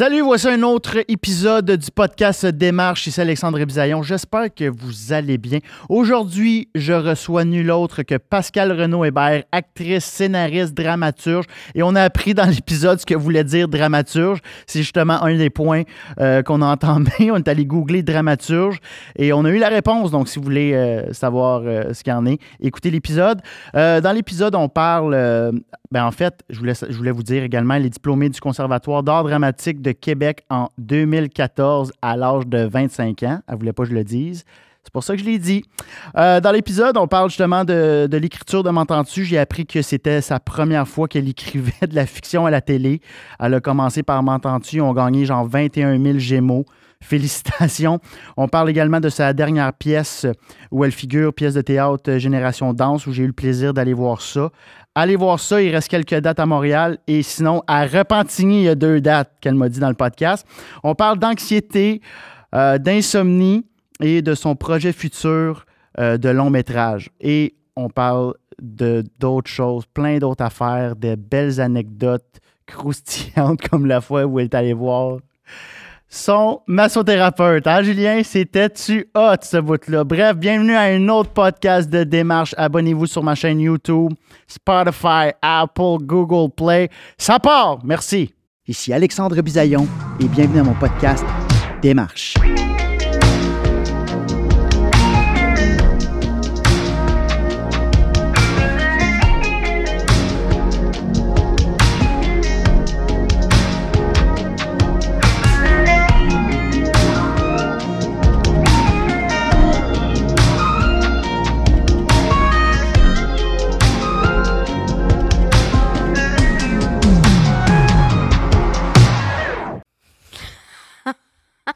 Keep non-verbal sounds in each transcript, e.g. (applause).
Salut, voici un autre épisode du podcast Démarche. Ici Alexandre Bisaillon. J'espère que vous allez bien. Aujourd'hui, je reçois nul autre que Pascal Renaud Hébert, actrice, scénariste, dramaturge. Et on a appris dans (laughs) l'épisode ce que voulait dire dramaturge. C'est justement un des points euh, qu'on a entendu. (laughs) On est allé googler dramaturge et on a eu la réponse. Donc, si vous voulez euh, savoir euh, ce qu'il en est, écoutez l'épisode. dans l'épisode, on parle. ben, en fait, je voulais, je voulais vous dire également, les diplômés du Conservatoire d'art dramatique de Québec en 2014 à l'âge de 25 ans. Elle ne voulait pas que je le dise. C'est pour ça que je l'ai dit. Euh, dans l'épisode, on parle justement de, l'écriture de M'entends-tu? J'ai appris que c'était sa première fois qu'elle écrivait de la fiction à la télé. Elle a commencé par M'entends-tu? On gagné genre 21 000 Gémeaux. Félicitations. On parle également de sa dernière pièce où elle figure, pièce de théâtre Génération Danse, où j'ai eu le plaisir d'aller voir ça. Allez voir ça, il reste quelques dates à Montréal. Et sinon, à Repentigny, il y a deux dates qu'elle m'a dit dans le podcast. On parle d'anxiété, euh, d'insomnie et de son projet futur euh, de long métrage. Et on parle de d'autres choses, plein d'autres affaires, des belles anecdotes croustillantes (laughs) comme la fois où elle est allée voir son massothérapeute. Hein, Julien? C'était-tu hot, ce bout-là? Bref, bienvenue à un autre podcast de démarche. Abonnez-vous sur ma chaîne YouTube, Spotify, Apple, Google Play. Ça part! Merci. Ici Alexandre Bisaillon et bienvenue à mon podcast Démarche.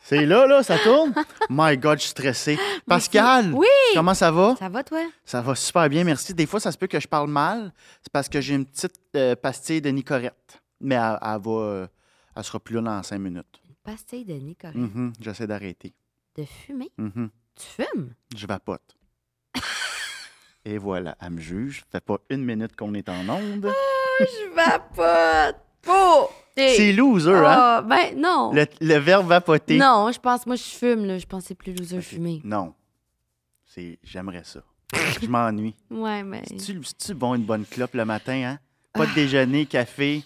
C'est là, là, ça tourne? My God, je suis stressé. Pascal, oui. comment ça va? Ça va, toi? Ça va super bien, merci. Des fois, ça se peut que je parle mal. C'est parce que j'ai une petite euh, pastille de Nicorette. Mais elle, va. Euh, elle sera plus là dans cinq minutes. Une pastille de Nicorette? Mm-hmm. J'essaie d'arrêter. De fumer? Mm-hmm. Tu fumes? Je vapote. (laughs) Et voilà, elle me juge. Ça fait pas une minute qu'on est en onde. Ah, je vapote! Oh! C'est loser, hein? Ah, ben non. Le, verbe vapoter. Non, je pense, moi, je fume, là. Je pense que c'est plus loser fumer. Non. C'est, j'aimerais ça. je m'ennuie. (laughs) Ouais, mais. C'est-tu, bon une bonne clope le matin, hein? Pas de ah. déjeuner, café,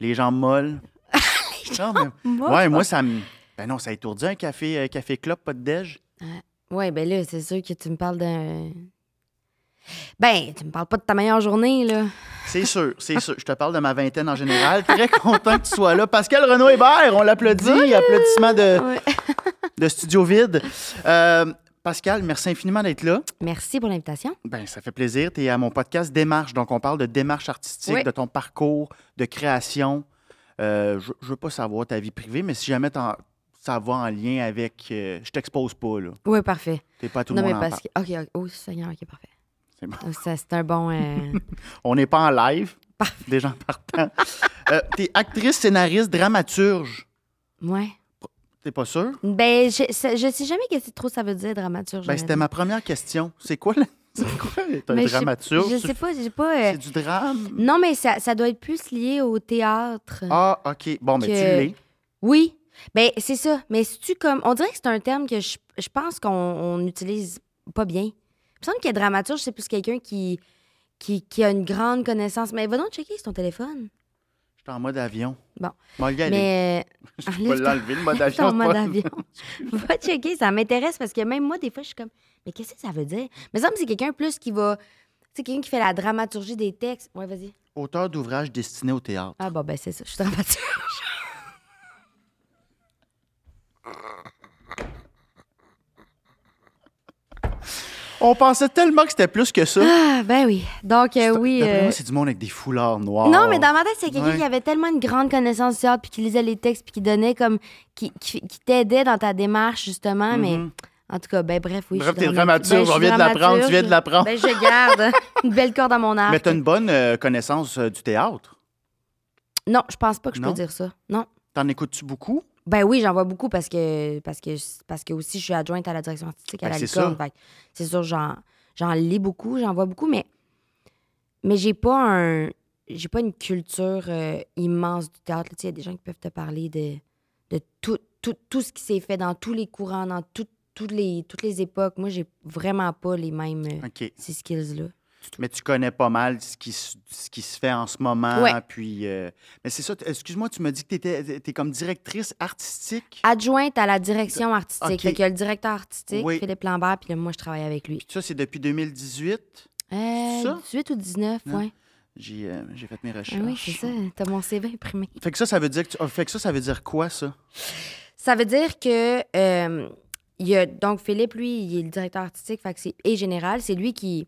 les jambes molles. (laughs) les jambes molles? Ouais, moi, ça me. Ben non, ça étourdit un café, euh, café clope, pas de déj. ouais, ben là, c'est sûr que tu me parles d'un ben, tu me parles pas de ta meilleure journée, là. C'est (laughs) sûr, c'est sûr. Je te parle de ma vingtaine en général. Très content que tu sois là. Pascal Renaud Hébert, on l'applaudit. Applaudissement de, (laughs) de studio vide. Euh, Pascal, merci infiniment d'être là. Merci pour l'invitation. Ben, ça fait plaisir. Tu es à mon podcast Démarche. Donc, on parle de démarche artistique, de ton parcours, de création. Euh, je ne veux pas savoir ta vie privée, mais si jamais ça va en lien avec. Euh, je t'expose pas, là. Oui, parfait. T'es pas tout le monde. Non, mais parce que. OK, oh, Seigneur, OK, parfait. C'est un bon. Euh, (laughs) On n'est pas en live. Des gens partant. euh, T'es actrice, scénariste, dramaturge. Ouais. T'es pas sûr? Ben, je, je sais jamais ce que trop ça veut dire, dramaturge. Ben, c'était ma première question. C'est quoi, (laughs) C'est quoi un dramaturge? Je sais pas, j'ai pas. Euh, c'est du drame? Non, mais ça, ça, doit être plus lié au théâtre. Ah, OK. Bon, mais tu l'es. Oui. Ben, c'est ça. Mais si tu comme. On dirait que c'est un terme que je, je pense qu'on utilise pas bien. Il me semble que dramaturge, c'est plus quelqu'un qui, qui, qui, a une grande connaissance. Mais va donc checker sur ton téléphone. Je suis en mode avion. Bon. mais. (laughs) Je peux l'enlever, le mode avion. (laughs) Ton mode avion. (laughs) va checker, ça m'intéresse parce que même moi, des fois, je suis comme, mais qu'est-ce que ça veut dire? Mais ça me c'est quelqu'un plus qui va. Sais, quelqu'un qui fait la dramaturgie des textes. Ouais, vas-y. Auteur d'ouvrages destinés au théâtre. Ah, bon, ben, c'est ça. Je suis dramaturge. On pensait tellement que c'était plus que ça. Ah, ben oui. Donc, euh, oui. Euh... c'est du monde avec des foulards noirs. Non, mais dans ma tête, c'est quelqu'un qui avait tellement une grande connaissance du théâtre, puis qui lisait les textes, puis qui donnait comme. qui, qui, t'aidait dans ta démarche, justement, mais. Mm-hmm. En tout cas, ben bref, oui. Bref, t'es dramaturge, ben, on vient de l'apprendre, tu viens de l'apprendre. Ben, je garde (laughs) une belle corde à mon arc. Mais t'as une bonne euh, connaissance du théâtre? Non, je pense pas que je peux dire ça. Non. T'en écoutes-tu beaucoup? Ben oui, j'en vois beaucoup parce que, parce que parce que aussi je suis adjointe à la direction artistique à ben, la licorne. C'est sûr, j'en, j'en lis beaucoup, j'en vois beaucoup, mais, mais j'ai pas un j'ai pas une culture euh, immense du théâtre. Il y a des gens qui peuvent te parler de de tout, tout, tout ce qui s'est fait dans tous les courants, dans tout- toutes les, toutes les époques. Moi, j'ai vraiment pas les mêmes euh, ces skills-là. Mais tu connais pas mal ce qui, se- ce qui se fait en ce moment. Ouais. Puis, euh, mais c'est ça, excuse-moi, tu m'as dit que tu étais comme directrice artistique? Adjointe à la direction artistique. Fait y a le directeur artistique, Oui. Philippe Lambert, puis là, moi, je travaille avec lui. Puis ça, c'est depuis 2018. Euh, ça? 18 ou 19, Non. oui. J'ai euh, j'ai fait mes Ah recherches. oui, c'est ça. T'as mon CV imprimé. Fait que ça, ça veut dire que tu- ah, fait que ça, ça veut dire quoi, ça? Ça veut dire que euh, il y a donc Philippe, lui, il est le directeur artistique fait que c'est- et général. C'est lui qui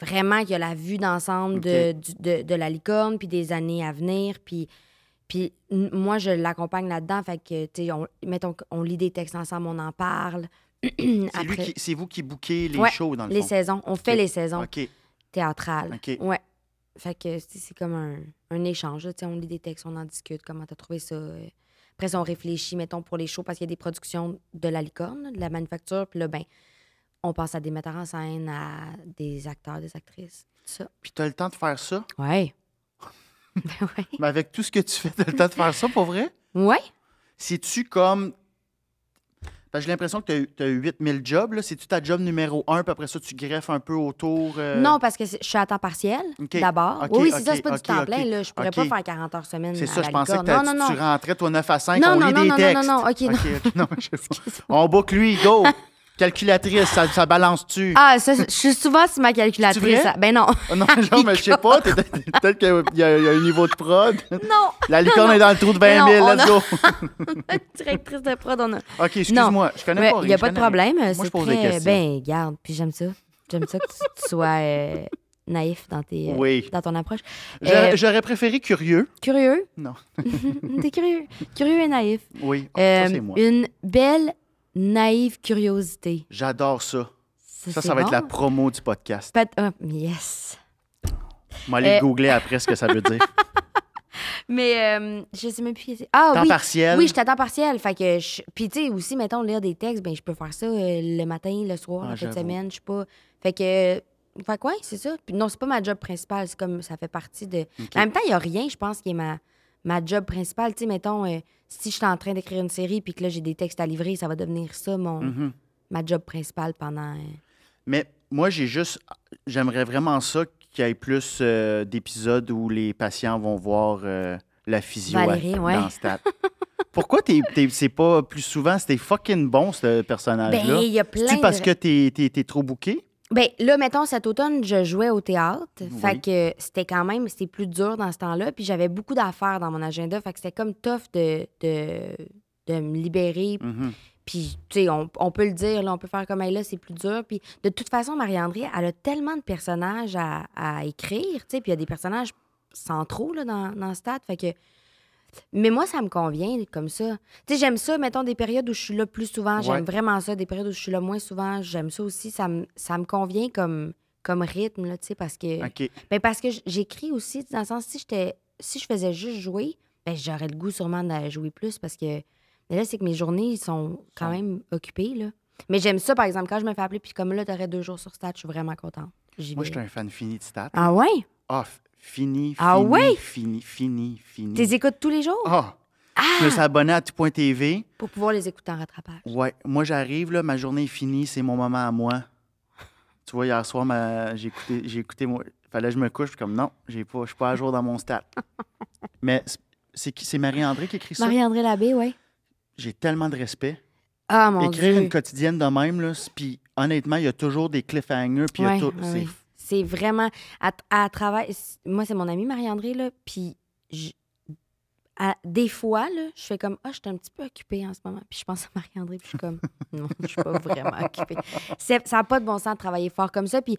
vraiment qui a la vue d'ensemble de, de, de la licorne puis des années à venir. Puis, puis moi, je l'accompagne là-dedans. Fait que, tu sais, on, mettons qu'on lit des textes ensemble, on en parle. (clears throat) C'est vous qui bouquez les Ouais, shows, dans le les fond. saisons. On fait les saisons théâtrales. Ouais. Fait que c'est comme un, un échange. là. Tu sais, on lit des textes, on en discute, comment t'as trouvé ça. euh. Après on réfléchit, mettons, pour les shows, parce qu'il y a des productions de la licorne, de la manufacture. Puis là, ben, on passe à des metteurs en scène, à des acteurs, des actrices. tout Ça. Puis tu as le temps de faire ça? Ouais. (laughs) ben ouais. Mais avec tout ce que tu fais, tu as le temps de faire ça, pour vrai? Ouais. C'est-tu comme. J'ai l'impression que tu as, 8000 jobs. là. C'est-tu ta job numéro un, puis après ça, tu greffes un peu autour? euh, Non, parce que je suis à temps partiel, d'abord. Oui, oui, c'est ça, c'est pas du temps plein. Là. Je pourrais pas faire 40 heures semaine. C'est ça, je pensais que non, non, tu, non. tu rentrais, toi, 9 à 5, Non, on non, lit non, des non, non, textes. non, non, OK, non. OK, non, je (laughs) sais pas. On boucle lui, go! (laughs) Calculatrice, ça, ça balance-tu? Ah, ça, je suis souvent sur ma calculatrice. ça- Ben non. (laughs) Non, genre, (laughs) mais je sais pas, peut-être qu'il y, a- y un niveau de prod. Non. La licorne Non, est dans le trou de 20 Mais 000, non, let's go! (laughs) Directrice de prod, on a. OK, excuse-moi, je connais pas Il n'y a pas de problème. rien. Moi, je pose des très- questions. Ben, garde, puis j'aime ça. J'aime ça que tu, tu sois euh, naïf dans, tes, euh, Oui. dans ton approche. J'aurais Euh, j'aurais préféré curieux. Curieux? Non. T'es curieux. Curieux et naïf. Oui, Ah, Euh, ça, c'est moi. une belle, naïve curiosité. J'adore ça. Ça, ça va être la promo du podcast. Peut- ah, yes. Je vais aller Euh, googler après ce que ça veut dire. (laughs) Mais euh, je sais même plus. Ah Temps oui. partiel. Oui, je suis à temps partiel. Fait que je... Puis, tu sais, aussi, mettons, lire des textes, ben, je peux faire ça euh, le matin, le soir, Ah, la fin de semaine. Je sais pas. Fait que. Fait que, ouais, c'est ça. Puis, non, c'est pas ma job principale. C'est comme ça fait partie de. En même temps, il y a rien, je pense, qui est ma, ma job principale. Tu sais, mettons, euh, si je suis en train d'écrire une série puis que là, j'ai des textes à livrer, ça va devenir ça, mon, Mhm. ma job principale pendant. euh, Mais moi, j'ai juste. J'aimerais vraiment ça qu'il y ait plus euh, d'épisodes où les patients vont voir la physio à- Valérie, ouais. dans Stat. (laughs) Pourquoi c'est pas plus souvent? C'était fucking bon, ce personnage-là? Ben, il y a plein parce de- que t'es, t'es trop bouqué? Ben là, mettons, cet automne, je jouais au théâtre. Oui. Fait que c'était quand même, c'était plus dur dans ce temps-là. Puis j'avais beaucoup d'affaires dans mon agenda. Fait que c'était comme tough de, de, de me libérer. Mhm. Puis, tu sais, on, on peut le dire, là, on peut faire comme elle là, c'est plus dur. Puis de toute façon, Marie-André, elle a tellement de personnages à, à écrire, tu sais. Puis il y a des personnages centraux, là, dans, dans Stade. Fait que... Mais moi, ça me convient comme ça. Tu sais, j'aime ça, mettons, des périodes où je suis là plus souvent. J'aime Ouais. vraiment ça. Des périodes où je suis là moins souvent. J'aime ça aussi. Ça me, ça me convient comme, comme rythme, là, tu sais, parce que... OK. Ben, parce que j'écris aussi, dans le sens, si j'étais si je faisais juste jouer, ben, j'aurais le goût sûrement de jouer plus parce que mais là, c'est que mes journées sont quand même occupées. Là. Mais j'aime ça, par exemple, quand je me fais appeler, puis comme là, t'aurais deux jours sur stat, je suis vraiment contente. Moi, je suis un fan fini de Stat. Ah ouais? Ah, fini, fini, Ah ouais? fini, fini, fini. T'es écoutes tous les jours? Ah! Je me suis abonné à tout.tv. Pour pouvoir les écouter en rattrapage. Ouais, moi j'arrive, là, ma journée est finie, c'est mon moment à moi. Tu vois, hier soir, ma... j'ai écouté, j'ai écouté, moi, fallait que je me couche, puis comme non, j'ai pas, je suis pas à jour dans mon stat. (laughs) Mais c'est- Marie-André qui écrit ça? Marie-André Labbé, ouais. J'ai tellement de respect. Ah, mon Écrire Dieu. une quotidienne de même, là, puis honnêtement, il y a toujours des cliffhangers, puis Ouais, ouais, c'est-. C'est vraiment. À, à travers. Moi, c'est mon amie Marie-André, là. Puis, je- à- des fois, là, je fais comme, ah, je suis un petit peu occupée en ce moment. Puis, je pense à Marie-André, puis je suis comme, (laughs) non, je suis pas vraiment occupée. Ça n'a pas de bon sens de travailler fort comme ça. Puis,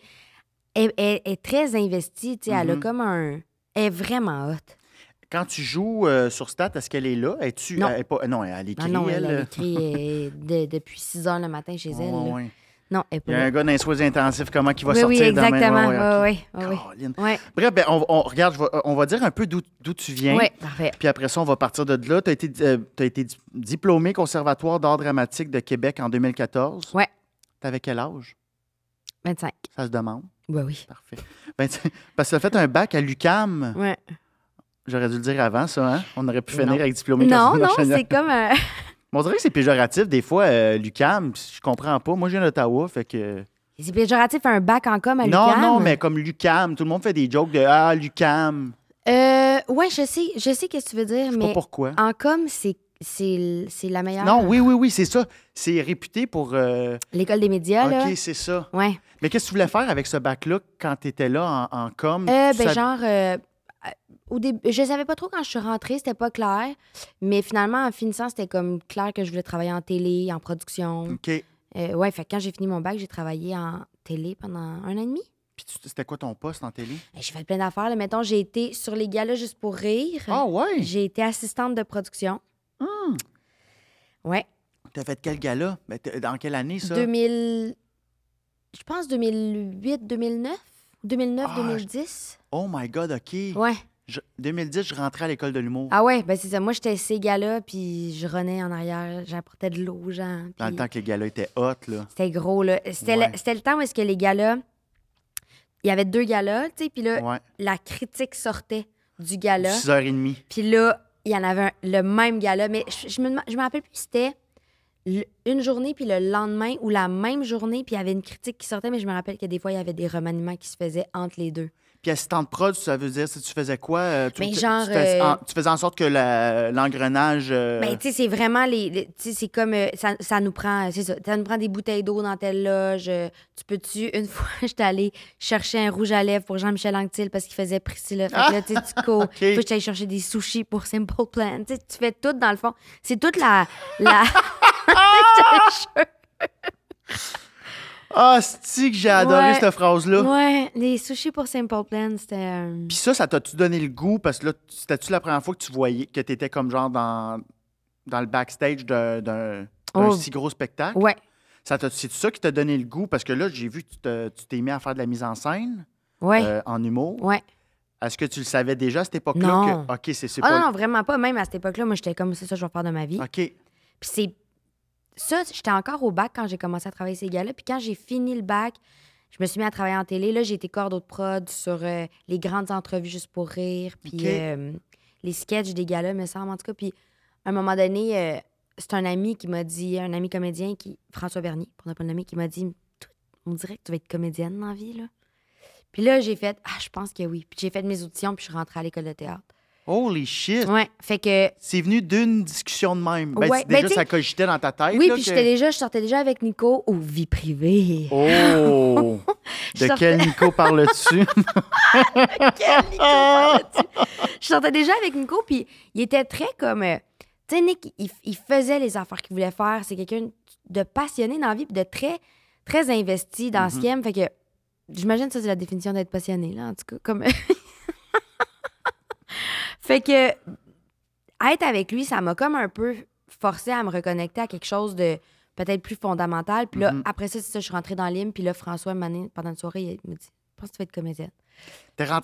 elle, elle- elle est très investie, tu sais. Elle a Mhm. comme un. Elle est vraiment hot. Quand tu joues euh, sur Stat, est-ce qu'elle est là? Es-tu, Non. elle est pas, non, elle écrit, Ah non, elle, elle. elle écrit euh, de- depuis 6 heures le matin chez (laughs) elle. Ouais, là. Non, elle Il y a un gars dans les soins intensifs, comment il va oui, oui, sortir demain? exactement. Ouais, ouais, ok. Oui, oui, oui. Bref, ben, on, on- regarde, je vais- on va dire un peu d'où tu viens. ouais, parfait. Puis après ça, on va partir de là. Tu as été, euh, été di- diplômé Conservatoire d'art dramatique de Québec en 2014. Ouais. T'avais quel âge? 25. Ça se demande. Oui, oui. Parfait. Ben, tu- parce que tu as fait un bac à l'UCAM. Ouais. J'aurais dû le dire avant, ça, hein? On aurait pu finir Non. avec diplômé Non, non, c'est comme un. On dirait que c'est péjoratif, des fois, euh, Lucam. Je comprends pas. Moi, je viens d'Ottawa, fait que. C'est péjoratif un bac en com à non, l'UQAM? non, mais comme Lucam, tout le monde fait des jokes de Ah, Lucam. Euh, ouais, je sais, je sais qu'est-ce que tu veux dire, Je sais mais pas pourquoi. en com, c'est la meilleure. Non, oui, oui, oui, c'est ça. C'est réputé pour. euh, L'école des médias, là. OK, c'est ça. Ouais. Mais qu'est-ce que tu voulais faire avec ce bac-là quand tu étais là en, en com? Euh, ben, genre, euh, au début, je savais pas trop quand je suis rentrée, c'était pas clair. Mais finalement, en finissant, c'était comme clair que je voulais travailler en télé, en production. OK. Euh, ouais, fait que quand j'ai fini mon bac, j'ai travaillé en télé pendant un an et demi. Puis c'était quoi ton poste en télé? Euh, J'ai fait plein d'affaires. là. Mettons, j'ai été sur les galas juste pour rire. Ah, ouais! J'ai été assistante de production. Hum. Ouais. T'as fait quel gala? Ben, dans quelle année, ça? 2000. Je pense 2008, 2009. 2009, Ah, 2010. Oh my God, OK. Ouais. Je- 2010, je rentrais à l'école de l'humour. Ah ouais, ben c'est ça. Moi, j'étais ces gars-là, puis je renais en arrière. J'apportais de l'eau aux gens. Dans le puis temps que les galas étaient hot, là. C'était gros, là. C'était Ouais. le, temps où est-ce que les gars-là... Il y avait deux galas, tu sais, puis là, Ouais. la critique sortait du gala. 6h30. Puis là, il y en avait un- le même gala. Mais je, je me, je me rappelle plus si c'était une journée, puis le lendemain, ou la même journée, puis il y avait une critique qui sortait, mais je me rappelle que des fois, il y avait des remaniements qui se faisaient entre les deux. Puis assistant de prod, ça veut dire, si tu faisais quoi? euh, tu, tu- genre, tu, fais- euh, en- tu faisais en sorte que l'engrenage... euh, Ben, tu sais, c'est vraiment les. les- tu sais, c'est comme. euh, ça, ça nous prend. C'est ça. Ça nous prend des bouteilles d'eau dans telle loge. euh, tu peux-tu. Une (laughs) fois, j'étais allée chercher un rouge à lèvres pour Jean-Michel Anctil parce qu'il faisait Priscilla. Fait que là, tu sais, tu (laughs) cours. OK. Puis j'étais chercher des sushis pour Simple Plan. Tu sais, tu fais tout dans le fond. C'est toute la. la... (laughs) Ah, c'est que j'ai adoré cette phrase-là. ouais, les sushis pour Simple Plan, c'était. euh, Puis ça, ça t'a-tu donné le goût? Parce que là, c'était-tu la première fois que tu voyais que tu étais comme genre dans, dans le backstage d'un d'un- d'un Oh. si gros spectacle? Ouais. Ça t'a- C'est ça qui t'a donné le goût? Parce que là, j'ai vu que tu te- tu t'es mis à faire de la mise en scène Ouais. euh, en humour. ouais. Est-ce que tu le savais déjà à cette époque-là? Non. Que... OK, c'est c'est Ah non, vraiment pas. Même à cette époque-là, moi, j'étais comme, c'est ça, que je vais faire de ma vie. OK. Puis c'est. Ça, j'étais encore au bac quand j'ai commencé à travailler ces gars-là. Puis quand j'ai fini le bac, je me suis mis à travailler en télé. Là, j'ai été cordeau de prod sur euh, les grandes entrevues juste pour rire. Puis euh, les sketchs des gars-là, me semble, en tout cas. Puis à un moment donné, euh, c'est un ami qui m'a dit, un ami comédien, qui François Bernier, pour ne pas le nommer, qui m'a dit On dirait que tu vas être comédienne dans la vie, là. Puis là, j'ai fait Ah, je pense que oui. Puis j'ai fait mes auditions, puis je suis rentrée à l'école de théâtre. Holy shit! Ouais. Fait que C'est venu d'une discussion de même. Ben, Ouais, ben, déjà, t'sais- ça cogitait dans ta tête. Oui, là, puis que- j'étais déjà, je sortais déjà avec Nico aux vie privée. Oh! (laughs) De sortais- quel Nico parles-tu? (laughs) Quel Nico parles-tu? Je sortais déjà avec Nico, puis il était très comme. euh, tu sais, Nick, il, il faisait les affaires qu'il voulait faire. C'est quelqu'un de passionné dans la vie, puis de très, très investi dans ce qu'il aime. Fait que j'imagine que ça, c'est la définition d'être passionné, là, en tout cas. Comme... (laughs) fait que être avec lui, ça m'a comme un peu forcé à me reconnecter à quelque chose de peut-être plus fondamental. Puis là, Mhm. après ça, c'est ça, je suis rentrée dans l'hymne, puis là, François, pendant une soirée, il me dit Je pense que tu vas être comédienne.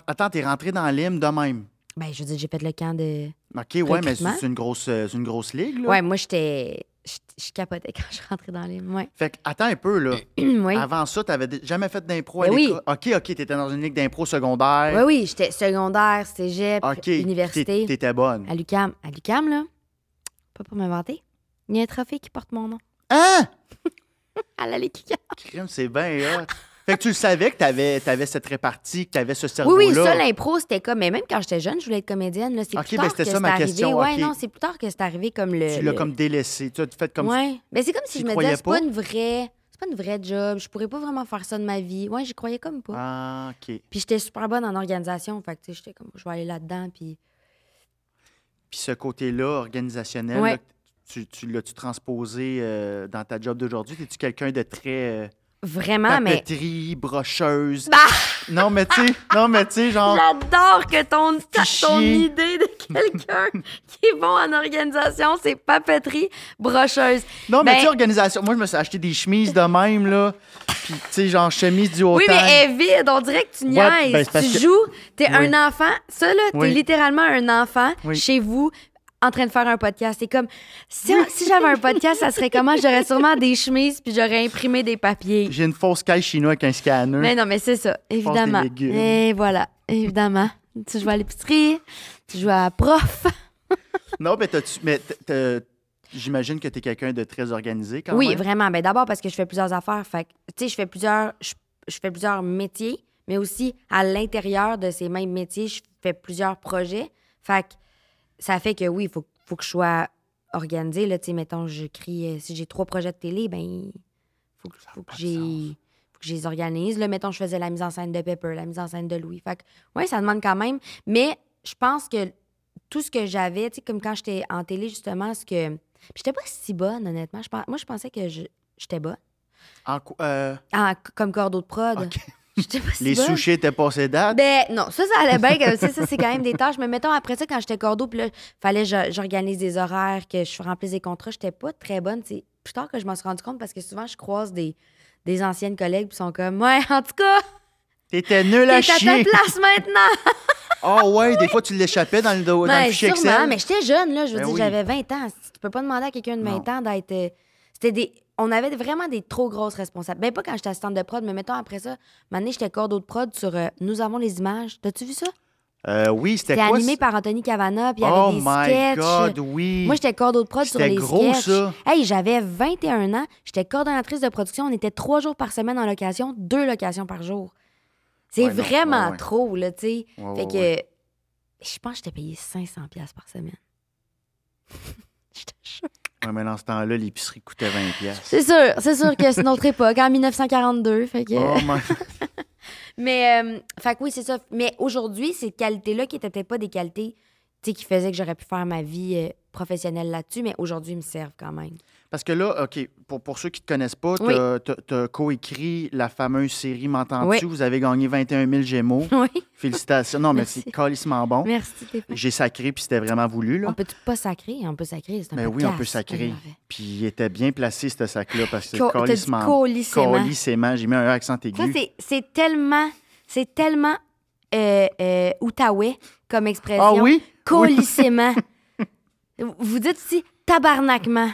Attends, t'es rentré dans l'hymne de même? Ben, je veux dire, j'ai fait le camp de. OK, ouais, mais c'est une grosse, euh, une grosse ligue, là. Ouais, moi, j'étais. Je je capotais quand je suis rentrée dans les. Ouais. Fait que, attends un peu, là. (clears throat) oui. Avant ça, t'avais jamais fait d'impro à Ben oui. l'école? OK, OK, t'étais dans une ligue d'impro secondaire. Oui, oui, j'étais secondaire, cégep, OK, université. t'é- t'étais bonne. À l'UCAM. À l'UCAM, là, pas pour m'inventer, il y a un trophée qui porte mon nom. Hein? (laughs) À la. Crime, c'est bien hot. Fait que tu le savais que t'avais avais cette répartie, que t'avais ce Oui, cerveau-là. oui, ça, l'impro, c'était comme. Mais même quand j'étais jeune, je voulais être comédienne. C'est Ok, plus ben, tard c'était que c'est arrivé. Ouais, non, c'est plus tard que c'est arrivé comme le. Tu l'as le- comme délaissé. Tu as fait comme Ouais. Mais c'est comme si tu je me disais, c'est pas pas? une vraie. C'est pas une vraie job. Je pourrais pas vraiment faire ça de ma vie. Ouais, j'y croyais comme pas. Ah, OK. Puis j'étais super bonne en organisation. Fait que, tu sais, j'étais comme, je vais aller là-dedans. Puis. Puis ce côté-là, organisationnel, Ouais. là, tu, tu l'as-tu transposé euh, dans ta job d'aujourd'hui? Es-tu quelqu'un de très euh, Vraiment, mais. papeterie, brocheuse? Bah! Non, mais tu sais, non, mais tu sais, genre... J'adore que ton, ton idée de quelqu'un (laughs) qui est bon en organisation, c'est papeterie brocheuse. Non, mais Ben- tu sais, organisation. Moi, je me suis acheté des chemises de même, là. Puis, tu sais, genre chemise du haut Oui, mais elle est vide. On dirait que tu Ouais, niaises. ben, tu que- joues, t'es Oui. un enfant. Ça, là, t'es Oui. littéralement un enfant Oui. chez vous en train de faire un podcast. C'est comme, si, si j'avais un podcast, ça serait comment? J'aurais sûrement des chemises puis j'aurais imprimé des papiers. J'ai une fausse caille chinoise avec un scanner. Mais non, mais c'est ça, évidemment. Et voilà, évidemment. tu joues à l'épicerie, tu joues à prof. (laughs) Non, mais, t'as-tu- mais j'imagine que tu es quelqu'un de très organisé quand Oui, même. vraiment. Ben, D'abord parce que je fais plusieurs affaires. Fait que, tu sais, je fais plusieurs, je, je fais plusieurs métiers, mais aussi à l'intérieur de ces mêmes métiers, je fais plusieurs projets. Fait que ça fait que oui, il faut, faut que je sois organisée. Là, tu sais, mettons, j'écris, euh, si j'ai trois projets de télé, ben, faut, que- faut que j'ai. faut que je les organise. Là, mettons, je faisais la mise en scène de Pepper, la mise en scène de Louis. Fait que, ouais, ça demande quand même. Mais je pense que tout ce que j'avais, tu sais, comme quand j'étais en télé, justement, ce que. J'étais pas si bonne, honnêtement. Je moi, je pensais que je- j'étais bonne. En co- euh, comme cordeau de prod. (laughs) J'étais pas si Les bonne. sushis étaient passés date? Ben non, ça, ça allait bien. que- sais, ça, c'est quand même des tâches. Mais mettons, après ça, quand j'étais cordeau, puis là, fallait que j'organise des horaires, que je remplisse des contrats, j'étais pas très bonne. C'est plus tard que je m'en suis rendu compte parce que souvent, je croise des, des anciennes collègues qui sont comme Ouais, en tout cas, T'étais nul à à ta chier. place maintenant. Oh ouais, des fois tu l'échappais dans le, dans Ben, le fichier sûrement, Excel. mais j'étais jeune, là. Je veux Ben dire, oui. j'avais 20 ans. Tu peux pas demander à quelqu'un de 20 Non. ans d'être. euh, C'était des. On avait vraiment des trop grosses responsabilités. Ben, pas quand j'étais assistante de prod, mais mettons après ça, année, j'étais cordeau de prod sur euh, Nous avons les images. T'as-tu vu ça? Euh, oui, c'était C'était quoi? animé c'est- par Anthony Cavana, puis il y avait Oh des my sketchs. God, oui. Moi, j'étais cordeau de prod sur C'était les gros, sketchs. ça. Hey, j'avais 21 ans. J'étais coordonnatrice de production. On était trois jours par semaine en location, deux locations par jour. C'est Ouais, vraiment ouais, ouais. trop, là, tu sais. Fait que je pense que j'étais payé 500 pièces par semaine. (laughs) J'étais choquée. Ouais, mais dans ce temps-là, l'épicerie coûtait 20 pièces. C'est sûr, c'est sûr que c'est notre époque, en 1942. Fait que... Oh. (laughs) Mais, euh, fait que oui, c'est ça. Mais aujourd'hui, ces qualités-là qui n'étaient peut-être pas des qualités qui faisaient que j'aurais pu faire ma vie euh, professionnelle là-dessus, mais aujourd'hui, ils me servent quand même. Parce que là, OK, pour, pour ceux qui ne te connaissent pas, tu Oui. as, coécrit la fameuse série M'entends-tu? Oui. Vous avez gagné 21 000 Gémeaux. (laughs) Oui, Félicitations. Non, mais c'est calissement bon. merci. J'ai sacré, puis c'était vraiment voulu. Là. On peut pas sacrer? On peut sacrer, c'est un Ben oui, on peut sacrer. Puis il était bien placé, ce sac-là, parce que c'est calissement. J'ai mis un accent Ça, aigu. c'est- c'est tellement, c'est tellement euh, euh, outaouais comme expression. Ah oui? Colissément. (laughs) Vous dites aussi tabarnakement.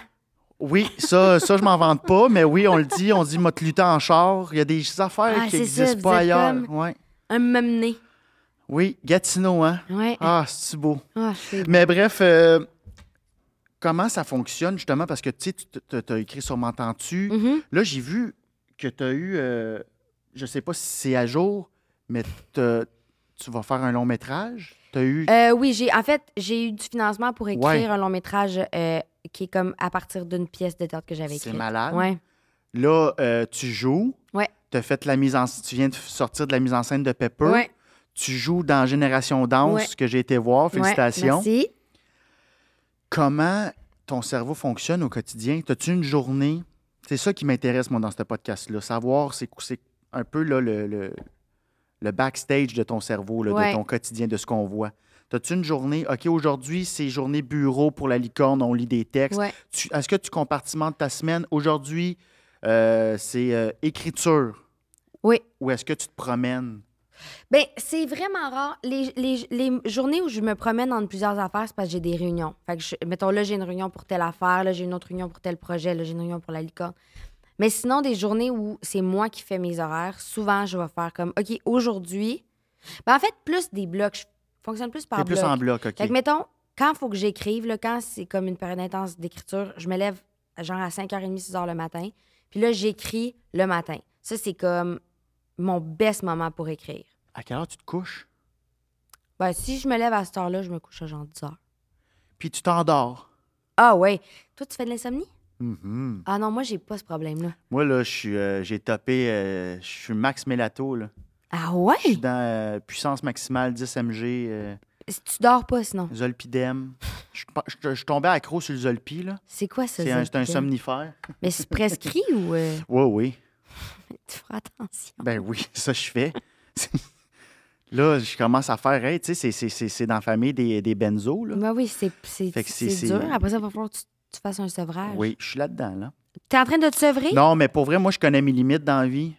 Oui, ça, ça je m'en vante pas, mais oui, on le dit, on dit m'a lutter en char. Il y a des affaires Ah, qui n'existent pas ailleurs. Ouais. Un memené. Oui, Gatineau, hein? Ouais. Ah, c'est beau. Ah, Mais bref, euh, comment ça fonctionne justement? Parce que tu sais, tu as écrit sur M'entends-tu? Mhm. Là, j'ai vu que tu as eu, euh, je sais pas si c'est à jour, mais tu vas faire un long métrage? As eu. Euh, oui, j'ai en fait, j'ai eu du financement pour écrire Ouais. un long métrage euh, qui est comme à partir d'une pièce de théâtre que j'avais C'est écrite. malade. Ouais. Là, euh, tu joues. Ouais. Tu as fait la mise en Tu viens de sortir de la mise en scène de Pepper. Ouais. Tu joues dans Génération Danse, Ouais. que j'ai été voir. Ouais, Félicitations. merci. Comment ton cerveau fonctionne au quotidien? As-tu une journée? C'est ça qui m'intéresse, moi, dans ce podcast-là. Savoir, c'est c'est un peu là, le, le, le backstage de ton cerveau, là, de ton quotidien, de ce qu'on voit. As-tu une journée? OK, aujourd'hui, c'est journée bureau pour la licorne, on lit des textes. Ouais. Est-ce que tu compartimentes ta semaine? Aujourd'hui, euh, c'est euh, écriture. Oui. Ou est-ce que tu te promènes? Ben, c'est vraiment rare. Les, les- les journées où je me promène entre plusieurs affaires, c'est parce que j'ai des réunions. Fait que, je- mettons, là, j'ai une réunion pour telle affaire, là, j'ai une autre réunion pour tel projet, là, j'ai une réunion pour la licorne. Mais sinon, des journées où c'est moi qui fais mes horaires, souvent, je vais faire comme, OK, aujourd'hui. Ben, en fait, plus des blocs. Je fonctionne plus par C'est plus bloc. en bloc, OK. Fait que, mettons, quand il faut que j'écrive, là, quand c'est comme une période intense d'écriture, je me lève genre à 5h30, 6h le matin. Puis là, j'écris le matin. Ça, c'est comme mon best moment pour écrire. À quelle heure tu te couches? Ben, si je me lève à cette heure-là, je me couche à genre 10 heures. Puis tu t'endors? Ah ouais. Toi, tu fais de l'insomnie? Mhm. Ah non, moi, j'ai pas ce problème-là. Moi, là, je suis, euh, j'ai topé, euh, je suis max mélato, là. Ah Je suis ouais? dans euh, puissance maximale, 10 mg, euh, Si tu dors pas, sinon. Zolpidem. Je je- je suis tombé accro sur le Zolpi, là. C'est quoi ça? C'est un, c'est un Zolpidem? somnifère. Mais c'est prescrit ou... euh, (laughs) Oui, oui. (laughs) Tu feras attention. Ben oui, (laughs) ça, je fais. là, je commence à faire, hey, tu sais, c'est- c'est- c'est c'est dans la famille des, des benzos, là. Ben oui, c'est c'est- Fait que c'est- c'est c'est- dur. Après ça, il va falloir que tu, tu fasses un sevrage. Oui, je suis là-dedans, là. T'es en train de te sevrer? Non, mais pour vrai, moi, je connais mes limites dans la vie.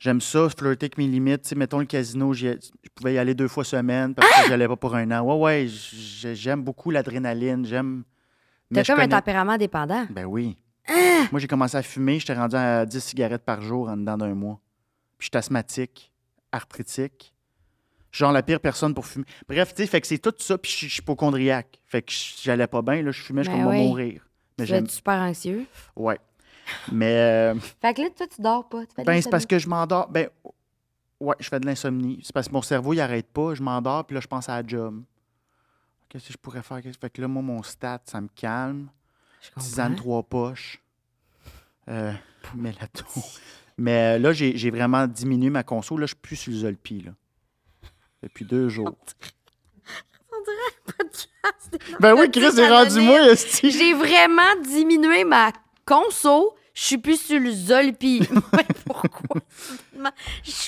J'aime ça, flirter avec mes limites. Tu sais, mettons le casino, je pouvais y aller deux fois semaine parce Ah! que j'allais pas pour un an. Ouais, ouais, j'aime beaucoup l'adrénaline. J'aime. T'as comme un tempérament dépendant. Ben oui. Ah! Moi, j'ai commencé à fumer, j'étais rendu à 10 cigarettes par jour en dedans d'un mois. Puis je suis asthmatique, arthritique. Je suis genre la pire personne pour fumer. Bref, tu sais, fait que c'est tout ça, puis je suis- hypochondriaque. Fait que j'allais pas bien, là, je fumais, je Ben oui. mourir. Mais j'aime. super anxieux. Ouais. Mais, euh, Fait que là, toi, tu dors pas. Tu fais de ben, c'est parce que je m'endors. Ben, ouais, je fais de l'insomnie. C'est parce que mon cerveau, il arrête pas. Je m'endors, puis là, je pense à la job. Qu'est-ce que je pourrais faire? Fait que là, moi, mon stat, ça me calme. Tisane trois poches. Euh. Mais euh, là, j'ai j'ai vraiment diminué ma conso. Là, je suis plus sur le Zolpi, là. Depuis deux jours. On dirait un podcast. Ben oui, Chris, c'est rendu moi. J'ai vraiment diminué ma conso. Je suis plus sur le Zolpi. (laughs) Mais pourquoi?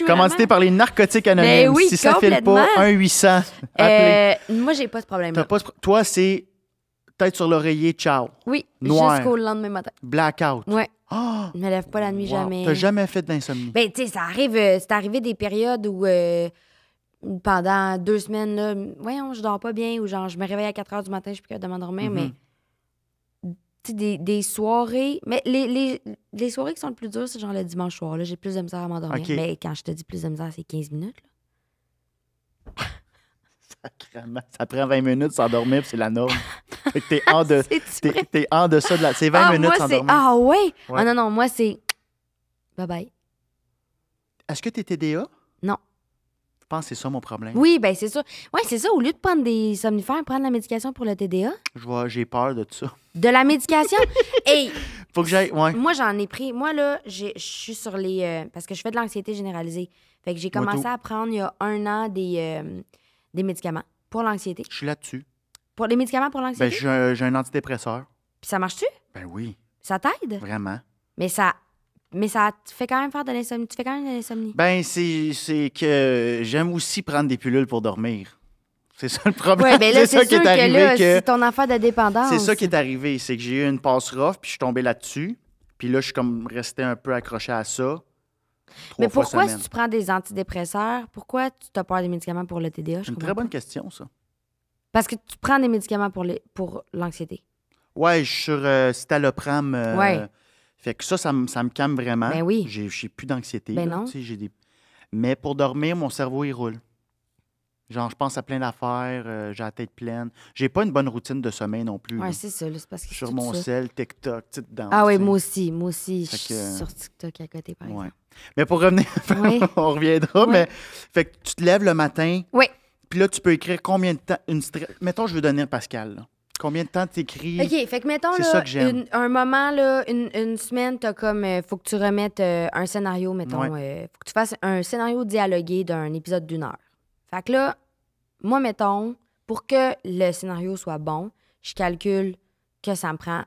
Commandité vraiment- par les narcotiques anonymes. Ben oui, si ça file pas, complètement. 1-800. Appelez. Euh, moi, j'ai pas ce problème. Pas ce Toi, c'est tête sur l'oreiller, ciao. Oui, jusqu'au lendemain matin. Blackout. Ouais, Ah! je me lève pas la nuit Wow. jamais. T'as jamais fait d'insomnie. Ben, tu sais, ça arrive, euh, c'est arrivé des périodes où euh, pendant deux semaines, là, voyons, je dors pas bien ou genre, je me réveille à 4 heures du matin, je suis plus capable de m'endormir, Mhm. mais des, des soirées. Mais les, les, les soirées qui sont le plus dures, c'est genre le dimanche soir. Là, j'ai plus de misère à m'endormir. Mais quand je te dis plus de misère, c'est 15 minutes. là. (laughs) Sacrément. Ça prend 20 minutes s'endormir, puis c'est la norme. (laughs) fait que t'es en de. Vrai? t'es en deçà de la. C'est 20 ah, minutes s'endormir. Ah, ouais? Ouais. Ah, non, non, moi, c'est. (tsk) Bye bye. Est-ce que t'es TDA? Non. Je pense que c'est ça mon problème. Oui, ben, c'est ça. Ouais, c'est ça. Au lieu de prendre des somnifères, prendre la médication pour le TDA. Je vois, j'ai peur de ça. De la médication? (laughs) hey, Faut que j'aille. Ouais. Moi, j'en ai pris. Moi, là, j'ai- je suis sur les. euh, parce que je fais de l'anxiété généralisée. Fait que j'ai Moi, commencé tout. à prendre il y a un an des, euh, des médicaments pour l'anxiété. Je suis là-dessus. Pour les médicaments pour Ben, l'anxiété? j'ai un, j'ai un antidépresseur. Puis ça marche-tu? Ben oui, Ça t'aide? vraiment. Mais ça. Mais ça te fait quand même faire de l'insomnie. Tu fais quand même de l'insomnie? Ben, c'est, que j'aime aussi prendre des pilules pour dormir. C'est ça le problème. Ouais, ben (laughs) c'est ça qui est que arrivé. là, que- c'est ton affaire de dépendance. C'est ça qui est arrivé. C'est que j'ai eu une passe rough, puis je suis tombé là-dessus. Puis là, je suis comme resté un peu accroché à ça. Trois Mais pourquoi, si tu prends des antidépresseurs, pourquoi tu as peur des médicaments pour le TDA? Je C'est une très bonne pas. question, ça. Parce que tu prends des médicaments pour les- pour l'anxiété. Ouais, je suis sur euh, citalopram. euh, Ouais. Fait que ça, ça, me- ça me calme vraiment. Ben oui. J'ai, j'ai plus d'anxiété. Ben là, non. j'ai des... Mais pour dormir, mon cerveau, il roule. Genre, je pense à plein d'affaires, euh, j'ai la tête pleine. J'ai pas une bonne routine de sommeil non plus. c'est ça. là, C'est parce que sur mon ça. sel, TikTok, sais, dedans. Ah oui, moi aussi. Moi aussi. Je suis que- sur TikTok à côté, par Ouais. exemple. Mais pour revenir, (laughs) Oui. on reviendra, Oui. mais fait que tu te lèves le matin, Oui. puis là, tu peux écrire combien de temps, une mettons, je veux donner Pascal, là. Combien de temps tu écris? OK, fait que mettons, là, ça que j'aime. une- un moment, là, une, une semaine, t'as comme, euh, faut que tu remettes euh, un scénario, mettons, euh, faut que tu fasses un scénario dialogué d'un épisode d'une heure. Fait que là, moi, mettons, pour que le scénario soit bon, je calcule que ça me prend,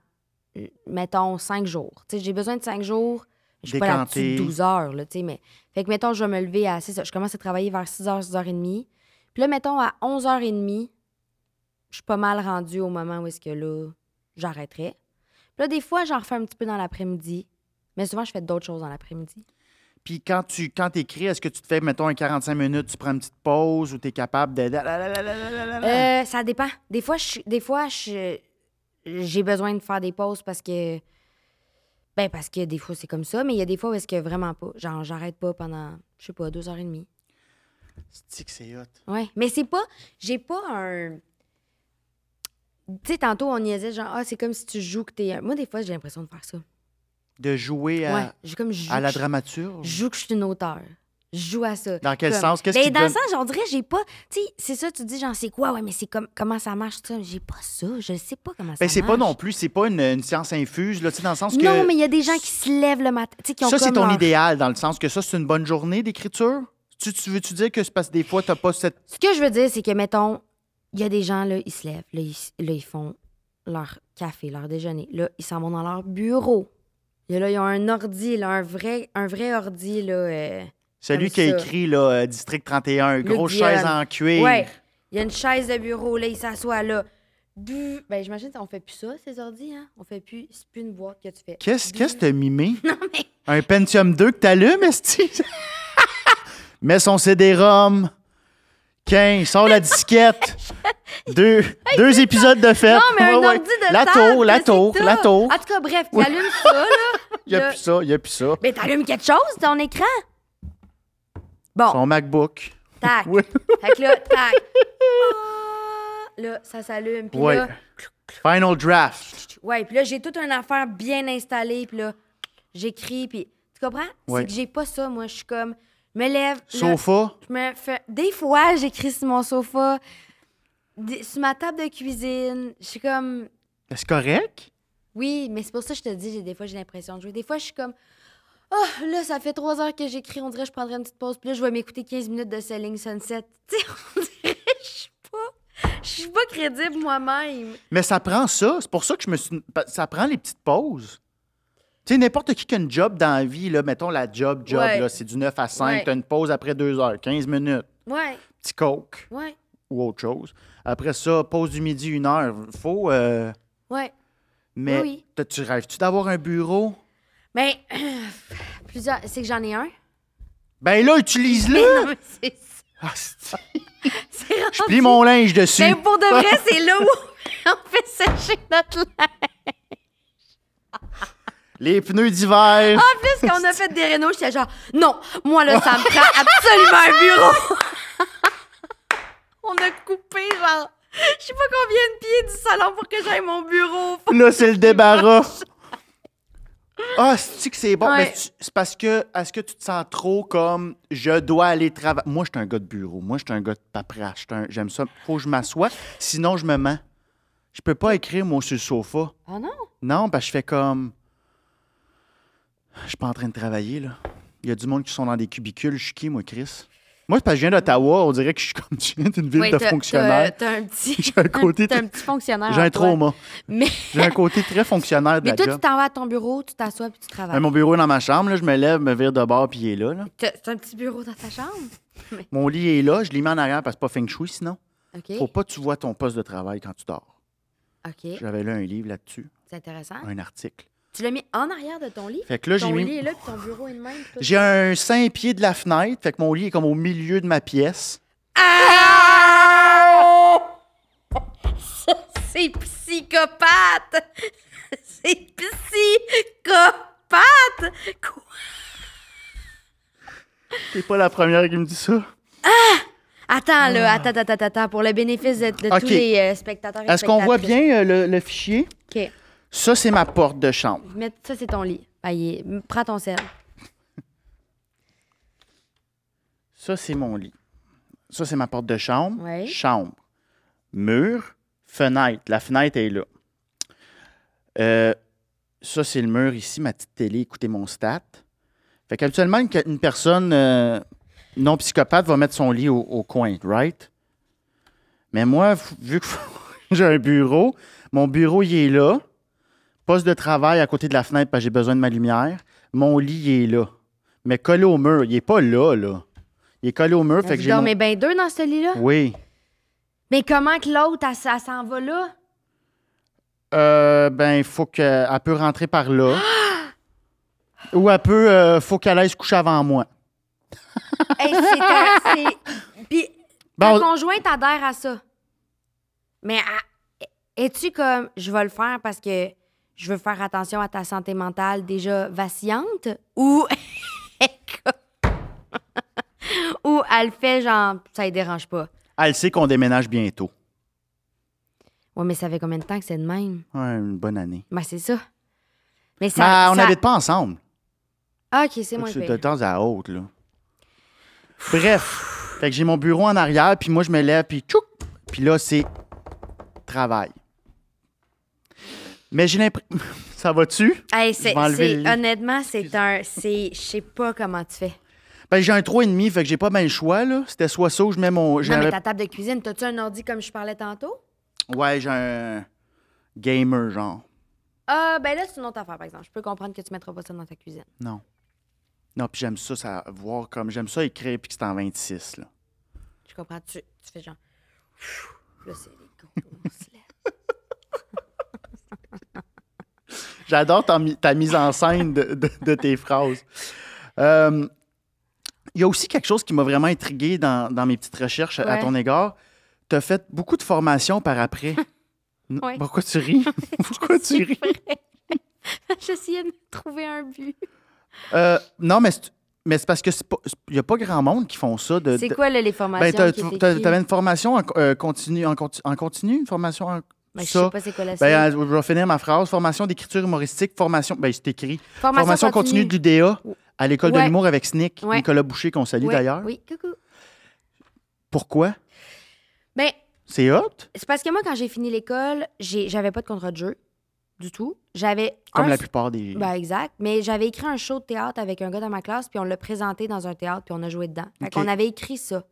mettons, cinq jours. Tu sais, j'ai besoin de cinq jours. Je suis pas là-dessus Décanté. 12 heures, là, tu sais, mais... Fait que, mettons, je vais me lever à... C'est ça, je commence à travailler vers 6 h, 6 h 30. Puis là, mettons, à 11 h 30, je suis pas mal rendue au moment où est-ce que là, j'arrêterais. Puis là, des fois, j'en refais un petit peu dans l'après-midi. Mais souvent, je fais d'autres choses dans l'après-midi. Puis quand tu quand écris, est-ce que tu te fais, mettons, un 45 minutes, tu prends une petite pause ou tu es capable de. Euh, ça dépend. Des fois, je, des fois je- j'ai besoin de faire des pauses parce que. Ben, parce que des fois, c'est comme ça, mais il y a des fois où est-ce que vraiment pas. Genre, j'arrête pas pendant, je sais pas, deux heures et demie. C'est que c'est hot? Ouais. Mais c'est pas. J'ai pas un. Tu sais, tantôt, on niaisait, genre, ah, c'est comme si tu joues que t'es. un- Moi, des fois, j'ai l'impression de faire ça. De jouer à, Ouais. J'ai comme. joue à la que je- dramaturge? Je joue que je suis une auteure. Je joue à ça. Dans quel Comme- sens? Qu'est-ce Ben, qui te dans le donne- sens, on dirait, j'ai pas. Tu sais, c'est ça, tu dis, genre, c'est quoi? Ouais, mais c'est comme comment ça marche, ça. J'ai pas ça. Je sais pas comment ça Ben, marche. c'est pas non plus, c'est pas une, une science infuse, là, tu sais, dans le sens que. Non, mais il y a des gens qui se lèvent le matin. Tu sais, qui ont Ça, c'est comme ton leur- idéal, dans le sens que ça, c'est une bonne journée d'écriture? Tu, tu veux-tu dire que c'est parce que des fois, t'as pas cette. Ce que je veux dire, c'est que, mettons, il y a des gens, là, ils se lèvent, là, ils, là, ils font leur café, leur déjeuner. Là, ils s'en vont dans leur bureau. Et là, ils ont un ordi, là, un vrai, un vrai ordi, là. euh, Celui qui a écrit là, euh, District 31, Luc grosse chaise en cuir. Ouais. Il y a une chaise de bureau, là, il s'assoit là. Bu- Ben, j'imagine qu'on fait plus ça, ces ordis, hein? On fait plus. C'est plus une boîte que tu fais. Qu'est-ce qu'est-ce que t'as mimé? (laughs) Non, mais. Un Pentium 2 que t'allumes, esti? (laughs) Mets son CD-ROM. 15, sors la disquette. (laughs) deux, deux épisodes de fête. Non, mais un (laughs) Ouais, ouais. ordi de La table, tour, la c'est tour, tout. la tour. En tout cas, bref, tu allumes ça, là. (laughs) Il n'y a plus ça, il n'y a plus ça. Mais t'allumes quelque chose, ton écran? Bon, Son MacBook. tac. Oui. Fait que là, tac. Ah, là, ça s'allume. Puis Ouais. là, Final draft. ouais, puis là, j'ai toute une affaire bien installée. Puis là, j'écris. Puis tu comprends? Ouais. C'est que j'ai pas ça, moi. Je suis comme, je me lève. Sofa? je me fais... Des fois, j'écris sur mon sofa, des- sur ma table de cuisine. Je suis comme, Est-ce correct? oui, mais c'est pour ça que je te dis, des fois, j'ai l'impression de jouer. Des fois, je suis comme, oh, là, ça fait trois heures que j'écris, on dirait que je prendrais une petite pause, puis là, je vais m'écouter 15 minutes de Selling Sunset. (laughs) Tu sais, on dirait que je suis pas, je suis pas crédible moi-même. Mais ça prend ça. C'est pour ça que je me suis. Ça prend les petites pauses. Tu sais, n'importe qui qui a une job dans la vie, là, mettons la job, job, Ouais. là, c'est du 9 à 5, Ouais. tu as une pause après 2 heures, 15 minutes, Ouais, petit coke ouais, ou autre chose. Après ça, pause du midi, une heure. Faut. euh, ouais. mais Oui, tu rêves-tu d'avoir un bureau? Mais, (clears throat) plusieurs, c'est que j'en ai un. Ben là, utilise-le! (laughs) c'est Ah, (laughs) je plie mon linge dessus. Mais pour de vrai, (laughs) c'est là où on fait sécher notre linge. Les pneus d'hiver. En plus, quand on a fait des rénaux, j'étais genre, non, moi, là, ça me prend absolument un bureau. (laughs) on a coupé, genre, je sais pas combien de pieds du salon pour que j'aille mon bureau. Là, c'est le débarras. (laughs) Ah, c'est que c'est bon? Ouais. Mais c'est parce que, est-ce que tu te sens trop comme je dois aller travailler? Moi, je suis un gars de bureau. Moi, je suis un gars de paperasse. J'aime ça. Faut que je m'assoie. Sinon, je me mens. Je peux pas écrire, moi, sur le sofa. Oh non? Non, parce que je fais comme. Je suis pas en train de travailler, là. Il y a du monde qui sont dans des cubicules. Je suis qui, moi, Chris? Moi, c'est parce que je viens d'Ottawa. On dirait que je suis comme tu viens d'une ville de fonctionnaires. T'as un petit. (laughs) J'ai un côté (laughs) T'as un petit fonctionnaire. J'ai un trauma. Mais, (laughs) J'ai un côté très fonctionnaire de mais la toi, tu t'en vas à ton bureau, tu t'assois puis tu Ben, travailles. mon bureau est dans ma chambre, là, je me lève, me vire de bord, puis il est là, là. T'as un petit bureau dans ta chambre? Mon lit est là, je l'ai mis en arrière parce que c'est pas feng shui sinon. OK. Faut pas que tu vois ton poste de travail quand tu dors. OK. J'avais là un livre là-dessus, C'est intéressant. un article. Tu l'as mis en arrière de ton lit? Fait que là, mis. lit est là puis ton bureau est de même. J'ai un 5 pieds de la fenêtre, fait que mon lit est comme au milieu de ma pièce. Ah! (laughs) C'est psychopathe! (laughs) C'est psychopathe! Quoi? T'es pas la première qui me dit ça. Attends, là, attends, attends, attends, attends, pour le bénéfice de, Ah. Tous les euh, spectateurs. Est-ce qu'on voit bien euh, le, le fichier? OK. Ça, c'est ma porte de chambre. Ça, c'est ton lit. Il est- Prends ton sel. Ça, c'est mon lit. Ça, c'est ma porte de chambre. Ouais. Chambre. Mur. Fenêtre. La fenêtre est là. Euh, ça, c'est le mur ici, ma petite télé. Écoutez mon stat. Fait qu'habituellement, une, une personne euh, non psychopathe va mettre son lit au, au coin, right? Mais moi, vu que (laughs) j'ai un bureau, mon bureau, il est là. Poste de travail à côté de la fenêtre parce que j'ai besoin de ma lumière. Mon lit, il est là. Mais collé au mur. Il est pas là, là. Il est collé au mur. Fait que j'ai mon- bien deux dans ce lit-là? Oui. Mais comment que l'autre, elle, s- elle s'en va là? Euh, ben, il faut qu'elle elle peut rentrer par là. Ou elle peut, euh, faut qu'elle aille se coucher avant moi. (laughs) Hey, c'est Puis ta Bon, conjointe adhère à ça. Mais es-tu comme, je vais le faire parce que je veux faire attention à ta santé mentale déjà vacillante? Ou, (laughs) ou elle fait genre, ça ne dérange pas? elle sait qu'on déménage bientôt. Ouais, mais ça fait combien de temps que c'est de même? Ouais, une bonne année. Ben, c'est ça. Mais ça. on ça- n'habite pas ensemble. Ah, ok, c'est moins C'est de temps à autre, là. Bref. Fait que j'ai mon bureau en arrière, puis moi, je me lève, puis tchouk! Puis là, c'est travail. Mais j'ai l'impression... (laughs) Ça va-tu? Hey, Je c'est, honnêtement, c'est un. C'est. Je sais pas comment tu fais. Ben, j'ai un 3,5, fait que j'ai pas bien le choix, là. C'était soit ça ou je mets mon... Non, mais ta table de cuisine, t'as-tu un ordi comme je parlais tantôt? Ouais, j'ai un gamer, genre. Ah, ben là, c'est une autre affaire, par exemple. Je peux comprendre que tu mettras pas ça dans ta cuisine. Non. Non, puis j'aime ça, ça, voir comme... J'aime ça écrire, puis que c'est en 26, là. Je comprends. Tu, tu fais genre. Là, c'est les grosses (laughs) J'adore ta, ta mise en scène de, de- de tes phrases. Euh, Il y a aussi quelque chose qui m'a vraiment intrigué dans, dans mes petites recherches à ton égard. Tu as fait beaucoup de formations par après. (laughs) Ouais. Pourquoi tu ris? (laughs) Pourquoi tu ris? (laughs) J'essayais de trouver un but. Euh, non, mais c'est- Mais c'est parce que il n'y a pas grand monde qui font ça. De, C'est quoi, là, les ben, formations? t'as- écrit? t'avais une formation en, euh, continu, en, en continu, une formation en. Ben, je ça. sais pas c'est quoi la Ben, suite. euh, je vais finir ma phrase. Formation d'écriture humoristique, formation. Ben, c'est écrit. Formation, Formation continue de l'UDA à l'école de l'humour avec SNIC, Ouais. Nicolas Boucher, qu'on salue Ouais, d'ailleurs. Oui, coucou. Pourquoi? Ben, C'est hot? c'est parce que moi, quand j'ai fini l'école, j'avais pas de contrat de jeu du tout. J'avais Comme un- la plupart des. Ben, exact. Mais j'avais écrit un show de théâtre avec un gars dans ma classe, puis on l'a présenté dans un théâtre, puis on a joué dedans. Fait OK. qu'on avait écrit ça.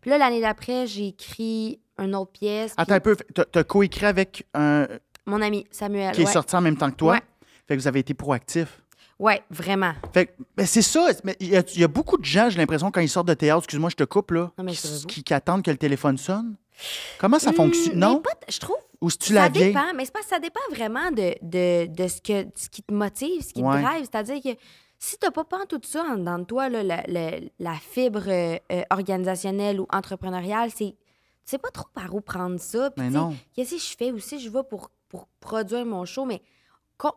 Puis là, l'année d'après, j'ai écrit une autre pièce. Attends un peu. T'as- coécrit avec un Mon ami Samuel. qui est sorti en même temps que toi? Ouais. Fait que vous avez été proactif? Ouais, vraiment. Fait que, ben, c'est ça. Mais il y, a- il y a beaucoup de gens, j'ai l'impression, quand ils sortent de théâtre, excuse-moi, je te coupe, là, Non, mais qui, attendent que le téléphone sonne. Comment ça Hmm, fonctionne? Non? pas je trouve. Ou si tu ça la vieille? dépend, mais que ça dépend vraiment de, de, de ce, que, ce qui te motive, ce qui Ouais. te drive. C'est-à-dire que si t'as pas pas tout ça en dedans de toi, là, la, la- la fibre euh, euh, organisationnelle ou entrepreneuriale, c'est tu sais pas trop par où prendre ça. Puis. Qu'est-ce que je fais aussi? Je vais pour, pour produire mon show, mais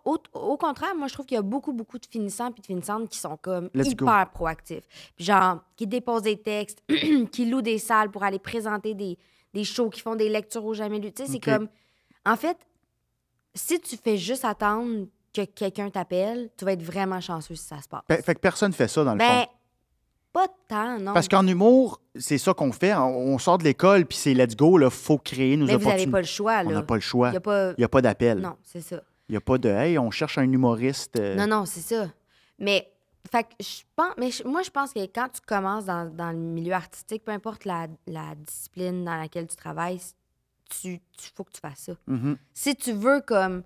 au, au contraire, moi, je trouve qu'il y a beaucoup, beaucoup de finissants puis de finissantes qui sont comme Let's go. hyper proactifs. Puis genre, qui déposent des textes, (clears throat) qui louent des salles pour aller présenter des, des shows, qui font des lectures au jamais lu. Tu sais, c'est comme... En fait, si tu fais juste attendre que quelqu'un t'appelle, tu vas être vraiment chanceux si ça se passe. Fait, fait que personne fait ça, dans le Ben, fond. pas tant, non. Parce qu'en humour, c'est ça qu'on fait. On, on sort de l'école, puis c'est let's go, il faut créer nos Mais vous n'avez pas le choix, On là. n'a pas le choix. Il y a pas... Il n'y a pas d'appel. Non, c'est ça. Il n'y a pas de Hey, on cherche un humoriste. euh, Non, non, c'est ça. Mais, fait que je pense, mais moi, je pense que quand tu commences dans, dans le milieu artistique, peu importe la, la discipline dans laquelle tu travailles, tu, tu faut que tu fasses ça. mhm. Si tu veux, comme,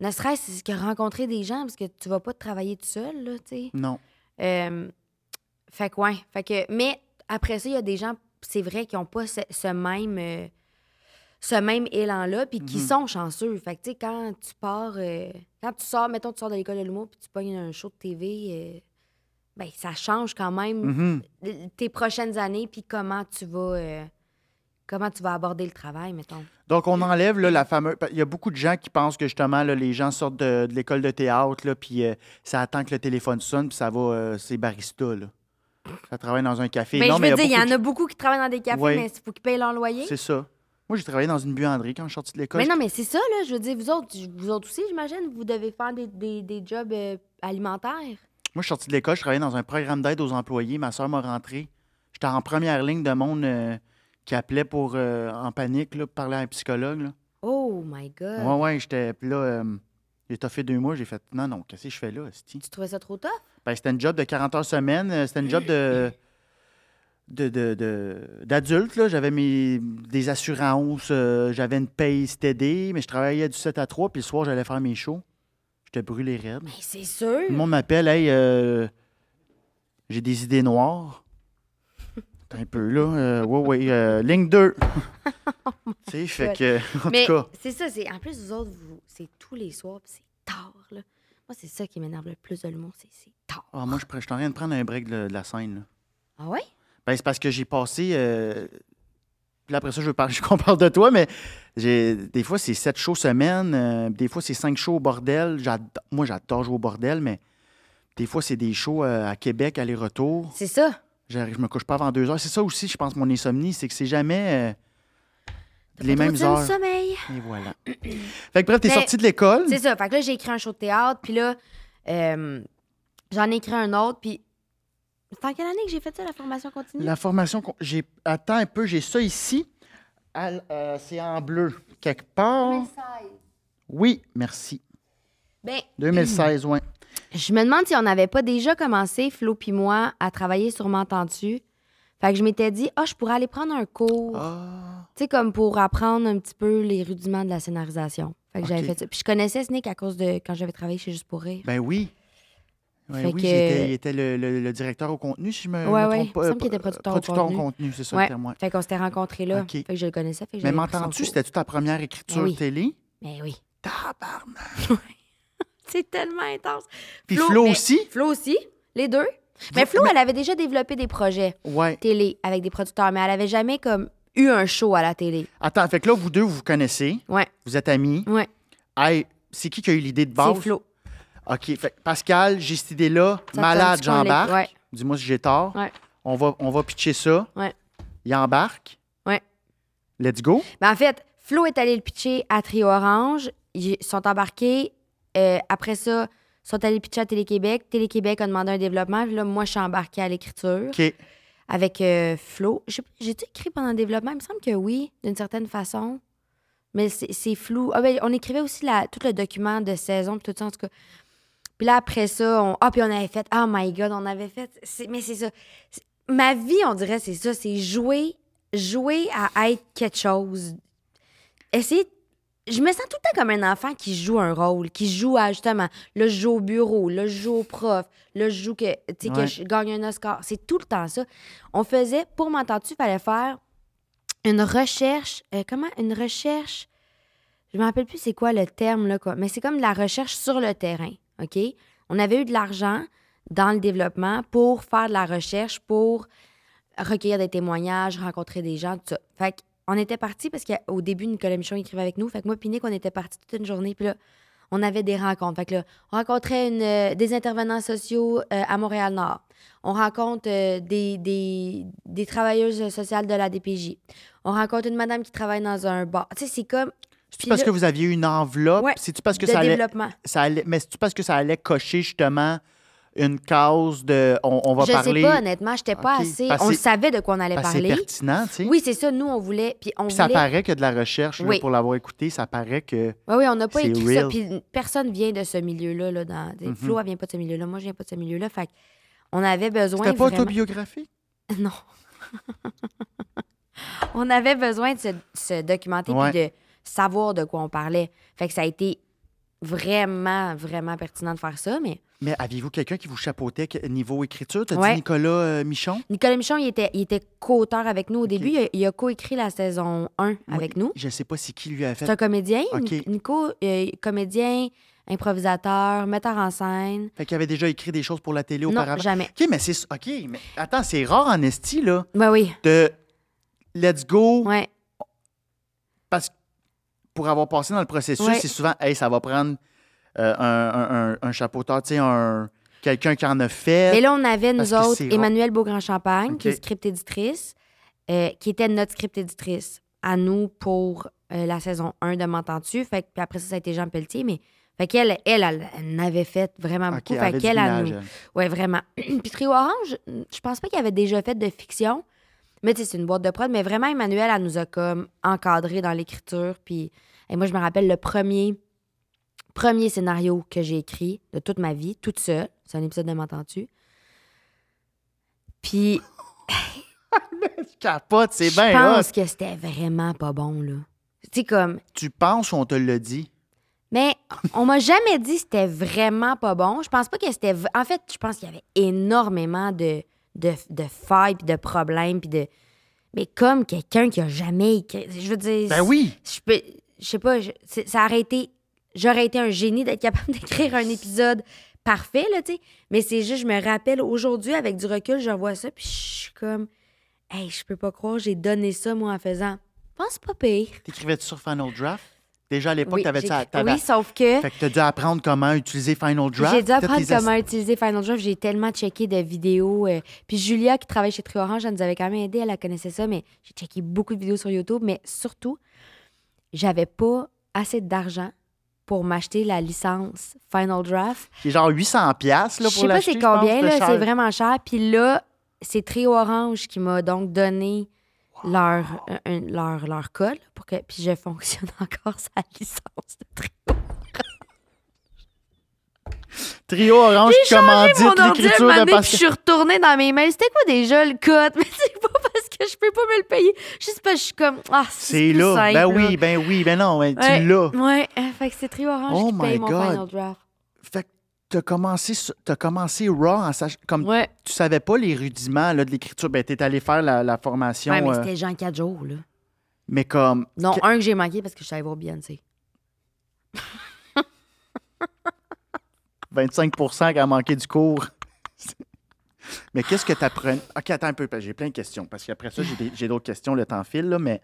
ne serait-ce que rencontrer des gens, parce que tu vas pas travailler tout seul, là, tu sais. Non. Euh, fait que, ouais. Fait que, mais après ça, il y a des gens, c'est vrai, qui n'ont pas ce, ce même. euh, ce même élan-là, puis qui Mhm. sont chanceux. Fait que, tu sais, quand tu pars, euh, quand tu sors, mettons, tu sors de l'école de l'humour, puis tu pognes un show de TV, ben, ça change quand même Mhm. tes prochaines années, puis comment tu vas, comment tu vas aborder le travail, mettons? Donc, on enlève là, la fameuse. Il y a beaucoup de gens qui pensent que justement, là, les gens sortent de, de l'école de théâtre, là, puis euh, ça attend que le téléphone sonne, puis ça va. euh, c'est barista. Là. Ça travaille dans un café. mais non, je mais veux dire, il y beaucoup en a beaucoup qui travaillent dans des cafés, Ouais. mais il faut qu'ils payent leur loyer. C'est ça. Moi, j'ai travaillé dans une buanderie quand je suis sorti de l'école. Mais non, mais c'est ça, là. Je veux dire, vous autres, vous autres aussi, j'imagine, vous devez faire des, des, des jobs euh, alimentaires. Moi, je suis sorti de l'école, je travaillais dans un programme d'aide aux employés. Ma soeur m'a rentré. J'étais en première ligne de monde qui appelait pour euh, en panique, là, pour parler à un psychologue. Là. Oh my God. Ouais, ouais, j'étais. Puis là, euh, j'ai fait deux mois, j'ai fait non, non, qu'est-ce que je fais là? Tu trouvais ça trop tough? Ben, c'était un job de 40 heures semaine. euh, C'était un job de. de, de- de- d'adulte, là. J'avais mes, des assurances, euh, j'avais une paye stédée, mais je travaillais du 7 à 3, puis le soir, j'allais faire mes shows. J'étais brûlé raide. Mais c'est sûr. Le monde m'appelle, hey, euh, j'ai des idées noires. Un peu, là. Euh, ouais, ouais, euh, ligne 2. (laughs) tu sais, fait que, en Mais tout cas, c'est ça, c'est en plus, vous autres, vous, c'est tous les soirs, puis c'est tard, là. Moi, c'est ça qui m'énerve le plus de l'humour, c'est c'est tard. ah, moi, je je suis en train de prendre un break de, de la scène. là. Ah ouais? Ben, c'est parce que j'ai passé. euh, Puis après ça, je veux parler, (laughs) je qu'on parle de toi, mais j'ai des fois, c'est sept shows semaine, des fois, c'est cinq shows au bordel. Moi, j'adore jouer au bordel, mais des fois, c'est des shows à Québec, aller-retour. C'est ça. Je me couche pas avant deux heures. C'est ça aussi, je pense, mon insomnie, c'est que c'est jamais euh, les mêmes heures. sommeil. Et voilà. (clears throat) fait que bref, t'es sorti de l'école. C'est ça. Fait que là, j'ai écrit un show de théâtre, puis là, euh, j'en ai écrit un autre, puis. C'est en quelle année que j'ai fait ça, la formation continue? La formation, j'ai attends un peu, j'ai ça ici. Euh, c'est en bleu quelque part. 2016. Oui, merci. Ben, (clears throat) 2016, oui. Je me demande si on n'avait pas déjà commencé, Flo puis moi, à travailler sur M'entends-tu? Fait que je m'étais dit, ah, je pourrais aller prendre un cours. Ah, Tu sais, comme pour apprendre un petit peu les rudiments de la scénarisation. Fait que j'avais fait ça. Puis je connaissais Snick à cause de quand j'avais travaillé chez Juste pour rire. ben oui. Ouais, Fait oui, que- il était le, le- le directeur au contenu, si je me, Ouais, me ouais. pas. Il me semble qu'il était producteur au producteur contenu. au contenu, c'est ça le terme. Fait qu'on s'était rencontrés là. Ok. Fait que je le connaissais. Fait que Mais m'entends-tu, cours. c'était-tu ta première écriture Ben oui. télé? Mais oui. Tabarnak! (laughs) C'est tellement intense. Puis Flo mais- aussi? Flo aussi, les deux. Mais Flo, elle avait déjà développé des projets Ouais. télé avec des producteurs, mais elle avait jamais comme eu un show à la télé. Attends, fait que là, vous deux, vous vous connaissez, Ouais, vous êtes amis. ouais. Hey, c'est qui qui a eu l'idée de base? C'est Flo. OK, fait Pascal, j'ai cette idée-là, malade, j'embarque. Ouais. dis-moi si j'ai tort. Ouais. On va, on va pitcher ça. Ouais. Il embarque. Ouais. Let's go. Ben, en fait, Flo est allé le pitcher à Trio Orange. Ils sont embarqués. Euh, après ça, ils sont allés pitcher à Télé-Québec. Télé-Québec a demandé un développement. Puis là, moi, je suis embarquée à l'écriture OK. avec euh, Flo. J'ai-tu écrit pendant le développement? Il me semble que oui, d'une certaine façon. Mais c'est flou. Ah, ben, on écrivait aussi la, tout le document de saison, puis tout ça, en tout cas. Puis là, après ça, on, ah, puis on avait fait, oh my God, on avait fait. Mais c'est ça. Ma vie, on dirait, c'est ça. C'est jouer, jouer à être quelque chose. Essayer. Je me sens tout le temps comme un enfant qui joue un rôle, qui joue à justement, là, je joue au bureau, là, je joue au prof, là, je joue que, tu sais, que je gagne un Oscar. C'est tout le temps ça. On faisait, pour m'entendre-tu, il fallait faire une recherche. euh, comment? Une recherche. Je me rappelle plus c'est quoi le terme, là, quoi. Mais c'est comme de la recherche sur le terrain. OK? On avait eu de l'argent dans le développement pour faire de la recherche, pour recueillir des témoignages, rencontrer des gens, tout ça. Fait on était partis parce qu'au début, Nicolas Michon écrivait avec nous. Fait que moi, Nick, on était partis toute une journée. Puis là, on avait des rencontres. Fait que là, on rencontrait une, euh, des intervenants sociaux euh, à Montréal-Nord. On rencontre euh, des, des, des travailleuses sociales de la DPJ. On rencontre une madame qui travaille dans un bar. Tu sais, c'est comme. C'est parce là- que vous aviez une enveloppe? Ouais, C'est-tu parce que de ça allait, développement. ça allait. Mais c'est-tu parce que ça allait cocher justement une cause de. On, on va Je parler. sais pas, honnêtement, j'étais pas assez. parce On savait de quoi on allait parce que c'est parler. pertinent, tu sais. Oui, c'est ça. Nous, on voulait. Puis on Puis ça voulait. paraît que de la recherche, là, pour l'avoir écouté, ça paraît que. Oui, oui, on n'a pas écrit ça. real. Puis personne vient de ce milieu-là. Là, dans... Flo, elle vient pas de ce milieu-là. Moi, je viens pas de ce milieu-là. Fait on avait besoin. C'était pas vraiment- autobiographique? (laughs) Non. (laughs) on avait besoin de se, se documenter Ouais. puis de savoir de quoi on parlait. Fait que ça a été vraiment, vraiment pertinent de faire ça. Mais Mais aviez-vous quelqu'un qui vous chapeautait niveau écriture? T'as Ouais. dit Nicolas euh, Michon? Nicolas Michon, il était, il était co-auteur avec nous au début. Il a, a co-écrit la saison 1 avec nous. Je sais pas si qui lui a fait. C'est un comédien. OK. Nic- Nico, euh, comédien, improvisateur, metteur en scène. Fait qu'il avait déjà écrit des choses pour la télé Non, auparavant. jamais. OK, mais c'est. OK, mais attends, c'est rare en esti, là, Ben oui. de let's go. Ouais. Parce que pour avoir passé dans le processus, Ouais. c'est souvent, hey, ça va prendre euh, un, un, un, chapeauteur, tu sais, un, quelqu'un qui en a fait. Mais là, on avait, nous autres. Emmanuel Beaugrand-Champagne, qui est OK. script éditrice, euh, qui était notre script éditrice à nous pour euh, la saison 1 de M'entends-tu? Fait que, puis après ça, ça a été Jean Pelletier, mais. Fait qu'elle, elle, elle, elle avait fait vraiment beaucoup. elle Fait qu'elle, elle. Ouais, vraiment. (clears throat) Puis Trio Orange, je pense pas qu'il avait déjà fait de fiction. Mais tu sais, c'est une boîte de prod. Mais vraiment, Emmanuel, elle nous a comme encadré dans l'écriture. Puis et moi, je me rappelle le premier, premier scénario que j'ai écrit de toute ma vie, toute seule. C'est un épisode de M'entends-tu? Puis (laughs) Tu capotes, c'est je bien pense hot. que c'était vraiment pas bon, là. Tu sais, comme... Tu penses ou on te l'a dit? Mais on m'a jamais dit que c'était vraiment pas bon. Je pense pas que c'était. En fait, je pense qu'il y avait énormément de, de, de failles, puis de problèmes, puis de. Mais comme quelqu'un qui a jamais écrit. Je veux dire. Ben oui! Je peux. Je sais pas, je- ça aurait été. J'aurais été un génie d'être capable (laughs) d'écrire un épisode parfait, là, tu sais. Mais c'est juste, je me rappelle aujourd'hui, avec du recul, je revois ça, puis je suis comme. Hey, je peux pas croire, j'ai donné ça, moi, en faisant. Pense pas pire. T'écrivais-tu sur Final Draft? Déjà à l'époque, Oui, t'avais ça. oui, sauf que. Fait que t'as dû apprendre comment utiliser Final Draft. J'ai dû apprendre comment utiliser Final Draft. J'ai tellement checké de vidéos. euh, Puis Julia, qui travaille chez Trio Orange, elle nous avait quand même aidé. Elle connaissait ça, mais j'ai checké beaucoup de vidéos sur YouTube. Mais surtout, j'avais pas assez d'argent pour m'acheter la licence Final Draft. C'est genre 800 pièces là Je pour sais pas l'acheter, c'est je combien, là. C'est vraiment cher. Puis là, c'est Trio Orange qui m'a donc donné leur, un- leur, leur code pour que puis je fonctionne (laughs) encore sa licence de Trio. Trio Orange commandite l'écriture de puis je Pascal. suis retournée dans mes mails. C'était quoi déjà le code? (laughs) Mais c'est pas que je peux pas me le payer. Juste parce que je suis comme, ah, C'est là. simple, Ben oui, ben oui, ben non, ben, Ouais, tu l'as. Ouais, euh, fait que c'est Trio Orange Oh qui paye my mon God. final draft. Fait que t'as commencé, t'as commencé raw en sach- comme Ouais. tu savais pas les rudiments là, de l'écriture. Ben t'es allé faire la, la formation, Ouais, mais euh, c'était genre 4 jours, là. mais comme Non, que- un que j'ai manqué parce que je suis allée voir Beyoncé. (laughs) 25 qui a manqué du cours. (laughs) mais qu'est-ce que tu apprenais? OK, attends un peu, j'ai plein de questions. Parce qu'après ça, j'ai d'autres questions, le temps file, là, mais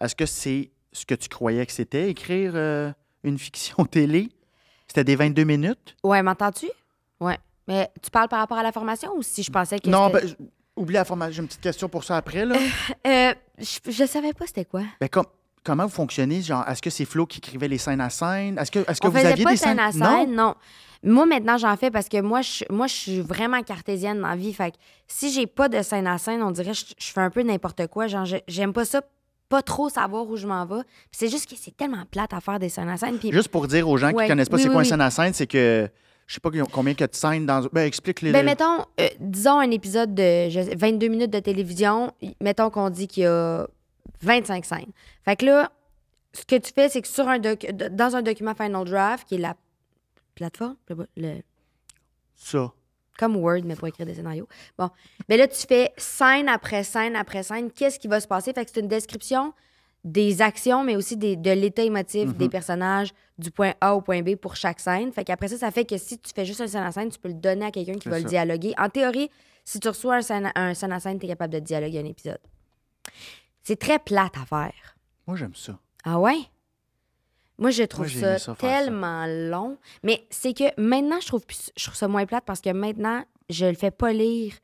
est-ce que c'est ce que tu croyais que c'était, écrire euh, une fiction (laughs) télé? C'était des 22 minutes? Ouais, m'entends-tu? Ouais. Mais tu parles par rapport à la formation ou si je pensais que Non, ben, oublie la formation. J'ai une petite question pour ça après. Là. (laughs) Euh, je, je savais pas c'était quoi. Ben, comment vous fonctionnez? Genre, est-ce que c'est Flo qui écrivait les scènes à scène? Est-ce que, est-ce que On vous aviez pas des de scène scènes? à scène, non? Moi, maintenant, j'en fais parce que moi, je, moi, je suis vraiment cartésienne dans la vie. Fait que si j'ai pas de scène à scène, on dirait que je, je fais un peu n'importe quoi. Genre, je- j'aime pas ça, pas trop savoir où je m'en vais. C'est juste que c'est tellement plate à faire des scènes à scène. Puis Juste pour dire aux gens Ouais. qui connaissent pas Oui, c'est oui, quoi oui. une scène à scène, c'est que je sais pas combien a de scènes dans. Ben, explique-les. Ben, mettons, euh, disons un épisode de je- 22 minutes de télévision, mettons qu'on dit qu'il y a 25 scènes. Fait que là, ce que tu fais, c'est que sur un dans un document Final Draft, qui est la plateforme, le- le- Ça. comme Word, mais pour écrire des scénarios. Bon, mais là, tu fais scène après scène après scène, qu'est-ce qui va se passer? Fait que c'est une description des actions, mais aussi des- de l'état émotif des personnages du point A au point B pour chaque scène. Fait qu'après ça, ça fait que si tu fais juste un scène à scène, tu peux le donner à quelqu'un qui va le dialoguer. En théorie, si tu reçois un scène, un scène à scène, tu es capable de dialoguer un épisode. C'est très plate à faire. Moi, j'aime ça. Ah ouais? Moi, je trouve Moi, ça, tellement long. Mais c'est que maintenant, je trouve, plus- je trouve ça moins plate parce que maintenant, je le fais pas lire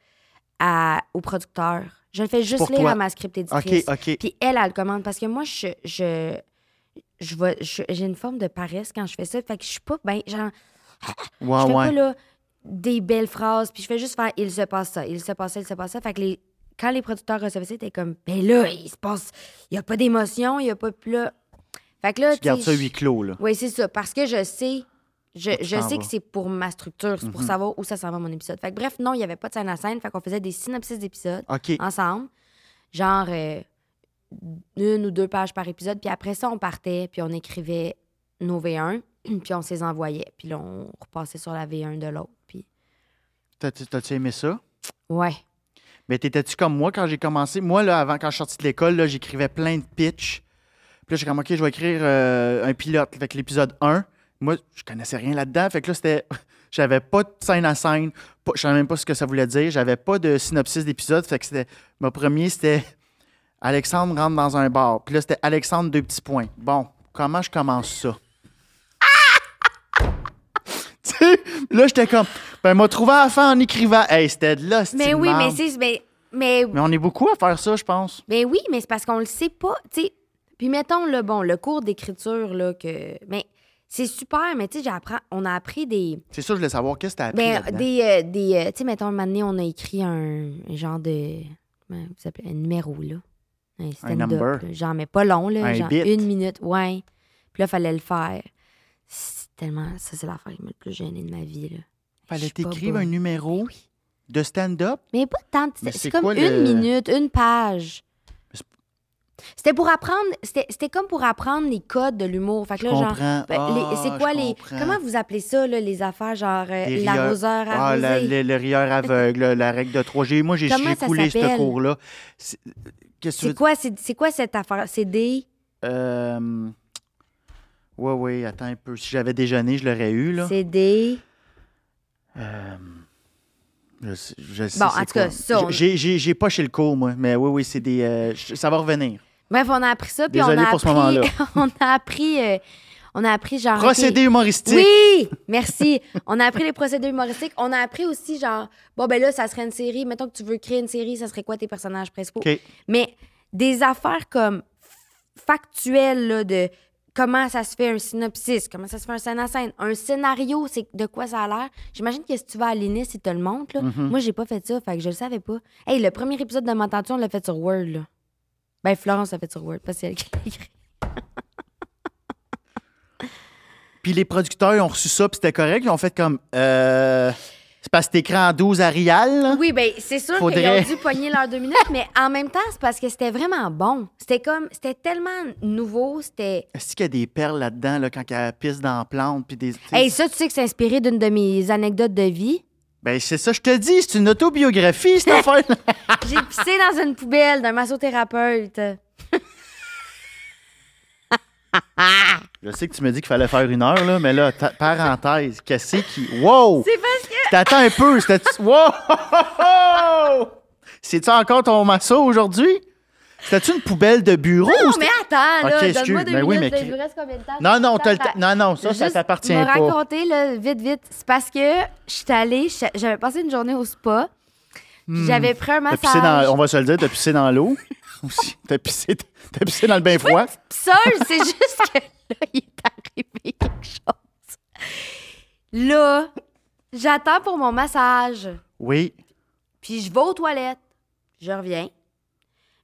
à, au producteur. Je le fais juste pour lire toi. à ma script OK, éditrice. OK. Puis elle, elle le commande. Parce que moi, je, je, je, vais- je- j'ai une forme de paresse quand je fais ça. Fait que je suis pas ben, genre, (laughs) Ouais, je fais ouais. pas là, des belles phrases, puis je fais juste faire il se passe ça, il se passe ça, il se passe ça. Fait que les, quand les producteurs recevaient ça, t'es comme ben là, il se passe, il y a pas d'émotion, il y a pas. Là. Fait que là, Tu gardes ça huis clos, là. Oui, c'est ça. Parce que je sais. Je, je sais que c'est pour ma structure, c'est pour Mhm. savoir où ça s'en va mon épisode. Fait que bref, non, il n'y avait pas de scène à scène. Fait qu'on faisait des synopsis d'épisodes ensemble. Genre euh, une ou deux pages par épisode. Puis après ça, on partait, puis on écrivait nos V1, (clears throat) puis on se les envoyait. Puis là, on repassait sur la V1 de l'autre. Puis t'as-tu aimé ça? ouais. Mais t'étais-tu comme moi quand j'ai commencé? Moi, là, avant, quand je suis sorti de l'école, j'écrivais plein de pitch. Puis là, j'ai comme, OK, je vais écrire euh, un pilote. Fait que l'épisode 1, moi, je connaissais rien là-dedans. Fait que là, c'était. (laughs) J'avais pas de scène à scène. Je savais même pas ce que ça voulait dire. J'avais pas de synopsis d'épisode. Fait que c'était. Mon premier, c'était Alexandre rentre dans un bar. Puis là, c'était Alexandre, deux petits points. Bon, comment je commence ça? (laughs) Là, j'étais comme. Ben, m'a trouvé à fin en écrivant. Hey, c'était de là, Mais oui, mais c'est. Mais, mais, mais on est beaucoup à faire ça, je pense. mais oui, mais c'est parce qu'on le sait pas. Sais. Puis mettons, le bon, le cours d'écriture, là, que. Mais c'est super, mais tu sais, j'apprends. On a appris des. C'est ça, je voulais savoir qu'est-ce que t'as appris Ben, des, euh, des euh, tu sais, mettons, un moment donné, on a écrit un, un genre de, comment vous appelez, un numéro, là. Un stand-up. Genre, mais pas long, là. Un genre bit. une minute, ouais. Puis là, fallait le faire. C'est tellement, ça, c'est l'affaire qui m'a le plus gênée de ma vie, là. Fallait t'écrire un numéro Oui. de stand-up. Mais pas tant, c'est comme une le- minute, une page. C'était pour apprendre, c'était comme pour apprendre les codes de l'humour. Fait que Je là, genre, ben, Ah, c'est quoi les, comprends. comment vous appelez ça, là, les affaires, genre, euh, l'arroseur Ah, arrosé? la- le, le rieur aveugle, la règle de 3 J'ai Moi, j'ai (laughs) coulé ce s'appelle? cours-là. C'est- veux quoi, c'est quoi cette affaire? C'est des... Euh... Ouais, ouais, attends un peu. Si j'avais déjeuné, je l'aurais eu, là. C'est des? Euh, Je je Bon, en tout cas, ça, on- J'ai- pas chez le cours, moi. Mais oui, oui, c'est des. euh, ça va revenir. Bref, on a appris ça, puis Désolé on a pour appris. (laughs) on a appris. euh, on a appris genre. Procédé ok, humoristique. Oui, merci. on a appris les procédés humoristiques. On a appris aussi genre bon ben là ça serait une série. Mettons que tu veux créer une série, ça serait quoi tes personnages principaux? OK. Mais des affaires comme factuelles là, de comment ça se fait un synopsis, comment ça se fait un scène à scène, un scénario, c'est de quoi ça a l'air. J'imagine que si tu vas à l'INIS, ils te le montrent. Là. Mhm. Moi, j'ai pas fait ça, fait que je le savais pas. Hey, le premier épisode de M'entends-tu, on l'a fait sur Word. Là. Ben, Florence l'a fait sur Word, parce que c'est elle qui l'a écrit. Puis les producteurs ils ont reçu ça, puis c'était correct. Ils ont fait comme. Euh... C'est parce que t'écris en 12 Arial. là? Oui, ben c'est sûr Faudrait- qu'ils ont dû pogner leurs deux minutes, mais en même temps, c'est parce que c'était vraiment bon. C'était comme, c'était tellement nouveau, c'était... Est-ce qu'il y a des perles là-dedans, là, quand elle pisse dans la plante? Puis des, Hey, ça, tu sais que c'est inspiré d'une de mes anecdotes de vie. Ben, c'est ça, je te dis, c'est une autobiographie, cette (laughs) affaire J'ai pissé dans une poubelle d'un massothérapeute. Je sais que tu me dis qu'il fallait faire une heure, là, mais là, parenthèse, qu'est-ce qui. Wow! C'est parce que... T'attends un peu, c'était. (laughs) Wow! C'est-tu encore ton masso aujourd'hui? C'était-tu une poubelle de bureau? ou Non, mais attends, là, Ok, donne-moi excuse, deux mais oui, mais là, que- il vous reste combien de temps? Non, non, t'as le Attends, temps- non, non, ça, ça t'appartient me pas. raconter, là, vite, vite. C'est parce que je suis allée, je- j'avais passé une journée au spa, Hmm. j'avais pris un massage. pissé dans, on va se le dire, t'as pissé dans l'eau. (laughs) Aussi. T'as pissé, t'as pissé dans le bain froid. seule, c'est (laughs) juste que là, il est arrivé quelque chose. Là, j'attends pour mon massage, Oui. puis je vais aux toilettes, je reviens.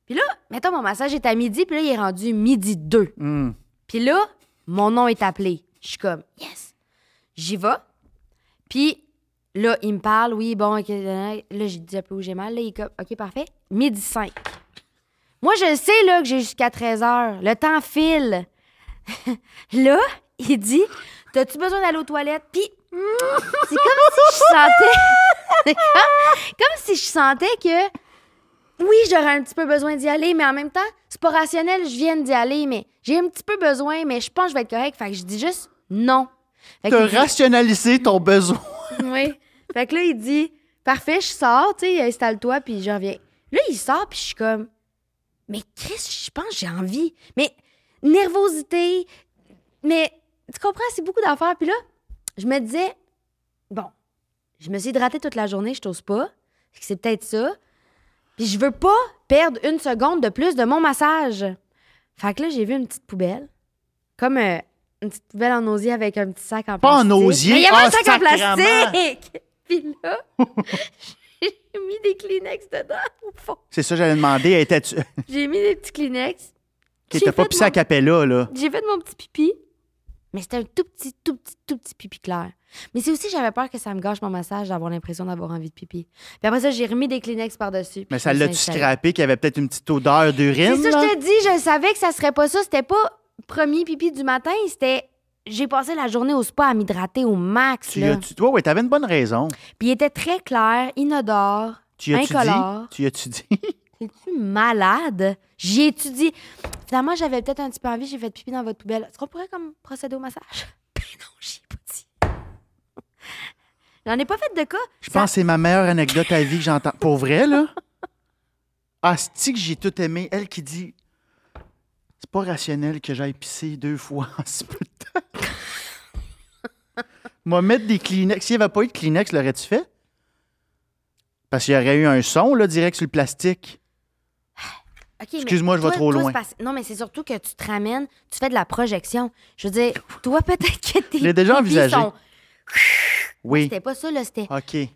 Puis là, mettons, mon massage est à midi, puis là, il est rendu midi 2. Hmm. Puis là, mon nom est appelé. Je suis comme, yes. J'y vais. Puis là, il me parle, oui, bon, ok. Là, j'ai dit un peu où j'ai mal. Là, il est comme, ok, parfait. Midi 5. Moi, je sais, là, que j'ai jusqu'à 13 heures. Le temps file. (laughs) là, il dit, t'as-tu besoin d'aller aux toilettes? Puis, c'est comme si je sentais. (laughs) c'est comme, comme si je sentais que. Oui, j'aurais un petit peu besoin d'y aller, mais en même temps, c'est pas rationnel, je viens d'y aller, mais j'ai un petit peu besoin, mais je pense que je vais être correct. Fait que je dis juste non. Fait T'as dit- rationalisé ton besoin. oui. Fait que là, il dit Parfait, je sors, tu sais, installe-toi, puis je reviens. Là, il sort, puis je suis comme Mais Chris, je pense que j'ai envie? Mais nervosité, mais tu comprends, c'est beaucoup d'affaires. Puis là, je me disais Bon, je me suis hydratée toute la journée, je t'ose pas. C'est peut-être ça. Puis je veux pas perdre une seconde de plus de mon massage. Fait que là, j'ai vu une petite poubelle. Comme euh, une petite poubelle en osier avec un petit sac en Pas en plastique. osier? Mais il y avait Ah, un sac en plastique! (laughs) Puis là, (laughs) j'ai mis des Kleenex dedans, au fond. C'est ça, j'allais demander. Étais-tu. (laughs) J'ai mis des petits Kleenex. Qui t'as pas pissé à mon- Capella, là. J'ai fait mon petit pipi. Mais c'était un tout petit, tout petit, tout petit pipi clair. Mais c'est aussi, j'avais peur que ça me gâche mon massage d'avoir l'impression d'avoir envie de pipi. Puis après ça, j'ai remis des Kleenex par-dessus. Mais ça l'a-tu scrappé qu'il y avait peut-être une petite odeur d'urine? C'est ça, je te dis, je savais que ça serait pas ça. C'était pas premier pipi du matin, c'était. J'ai passé la journée au spa à m'hydrater au max. Tu Là. as-tu. Toi, oui, t'avais une bonne raison. Puis il était très clair, inodore. Tu dit? Incolore. Tu as-tu dit? (laughs) Es-tu malade? J'y ai-tu dit. Finalement, j'avais peut-être un petit peu envie, j'ai fait pipi dans votre poubelle. Est-ce qu'on pourrait comme procéder au massage? (laughs) Ben non, j'y ai pas dit. (laughs) J'en ai pas fait de cas. Je Ça- pense que c'est ma meilleure anecdote à vie que j'entends. Pour vrai, là? (laughs) Ah, c'est que j'ai tout aimé. Elle qui dit C'est pas rationnel que j'aille pisser deux fois en si peu de temps. Moi, mettre des Kleenex. S'il n'y avait pas eu de Kleenex, l'aurais-tu fait? Parce qu'il y aurait eu un son, là, direct sur le plastique. Excuse-moi, je vais trop toi, loin. parce- Non, mais c'est surtout que tu te ramènes, tu fais de la projection. Je veux dire, toi, peut-être que tes Je l'ai déjà envisagé. sont- Oui. C'était pas ça, là, c'était... OK.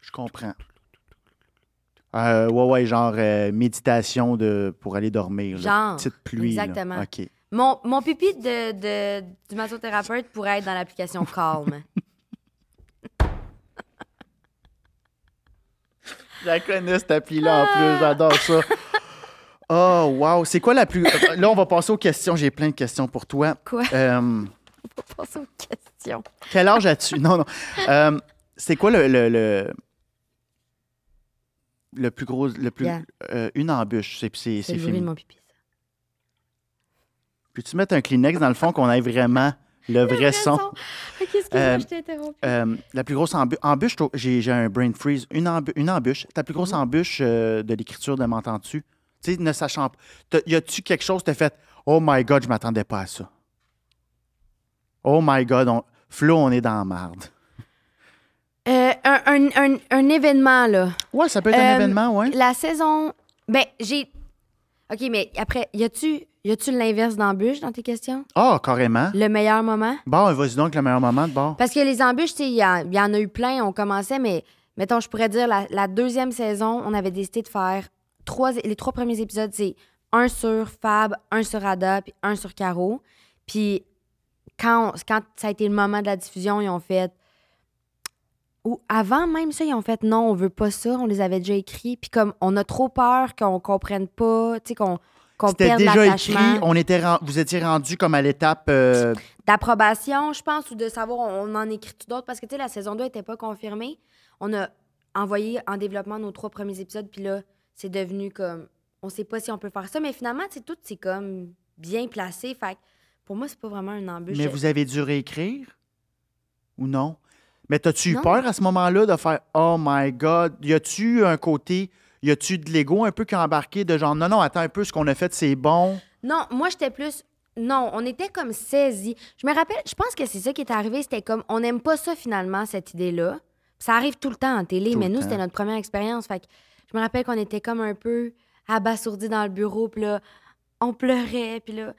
Je comprends. Euh, ouais, ouais, genre euh, méditation de, pour aller dormir. là. Genre, Petite pluie. là. exactement. OK. Mon, mon pipi de, de- du massothérapeute pourrait être dans l'application (laughs) Calm. Je la connais, cette appli-là, en plus. J'adore ça. (laughs) Oh, wow. C'est quoi la plus... euh, Là, on va passer aux questions. J'ai plein de questions pour toi. Quoi? Euh, On va passer aux questions. quel âge as-tu? Non, non. Euh, c'est quoi le, le, le, le plus gros... Le plus, Yeah. euh, une embûche? C'est, c'est, le de mon pipi, ça. Peux-tu mettre un Kleenex dans le fond qu'on ait vraiment le vrai son? Ok, excuse-moi, Euh, je t'ai interrompu. Euh, la plus grosse embu- embûche, j'ai, un brain freeze. Une, embu- une embûche. Ta plus grosse Mhm. embûche euh, de l'écriture de M'entends-tu? Tu sais, ne sachant pas. Y a-tu quelque chose que t'as fait? Oh my God, je m'attendais pas à ça. Oh my God, on... Flo, on est dans la marde. Euh, un, un- un- un événement, là. Ouais, ça peut être un Euh, événement, ouais. La saison. Ben, j'ai. OK, mais après, y a-tu y a-tu l'inverse d'embûche dans tes questions? Ah, carrément. Le meilleur moment? Bon, vas-y donc, le meilleur moment de bord. Parce que les embûches, il y, en- il y en a eu plein, on commençait, mais mettons, je pourrais dire, la, la deuxième saison, on avait décidé de faire trois, les trois premiers épisodes, c'est un sur Fab, un sur Ada, puis un sur Caro. Puis quand, on- quand ça a été le moment de la diffusion, ils ont fait. Ou avant même ça, ils ont fait non, on veut pas ça, on les avait déjà écrits. Puis comme on a trop peur qu'on comprenne pas, tu sais, qu'on qu'on C'était déjà écrit. On était ren- Vous étiez rendu comme à l'étape. euh, d'approbation, je pense, ou de savoir on, en écrit-tu d'autres. Parce que, tu sais, la saison 2 n'était pas confirmée. On a envoyé en développement nos trois premiers épisodes, puis là, c'est devenu comme. On sait pas si on peut faire ça, mais finalement, sais, tout, c'est comme bien placé. Fait que pour moi, c'est pas vraiment un embûche. Mais vous avez dû réécrire? Ou non? Mais t'as-tu eu peur à ce moment-là de faire Oh my God? Y a-tu un côté. y a-tu de l'ego un peu qui a embarqué de genre, non, non, attends un peu, ce qu'on a fait, c'est bon? Non, moi, j'étais plus. Non, on était comme saisis. Je me rappelle, je pense que c'est ça qui est arrivé. C'était comme, on n'aime pas ça finalement, cette idée-là. Ça arrive tout le temps en télé, Tout mais nous, c'était notre première expérience. Fait que je me rappelle qu'on était comme un peu abasourdis dans le bureau, puis là, on pleurait, puis là,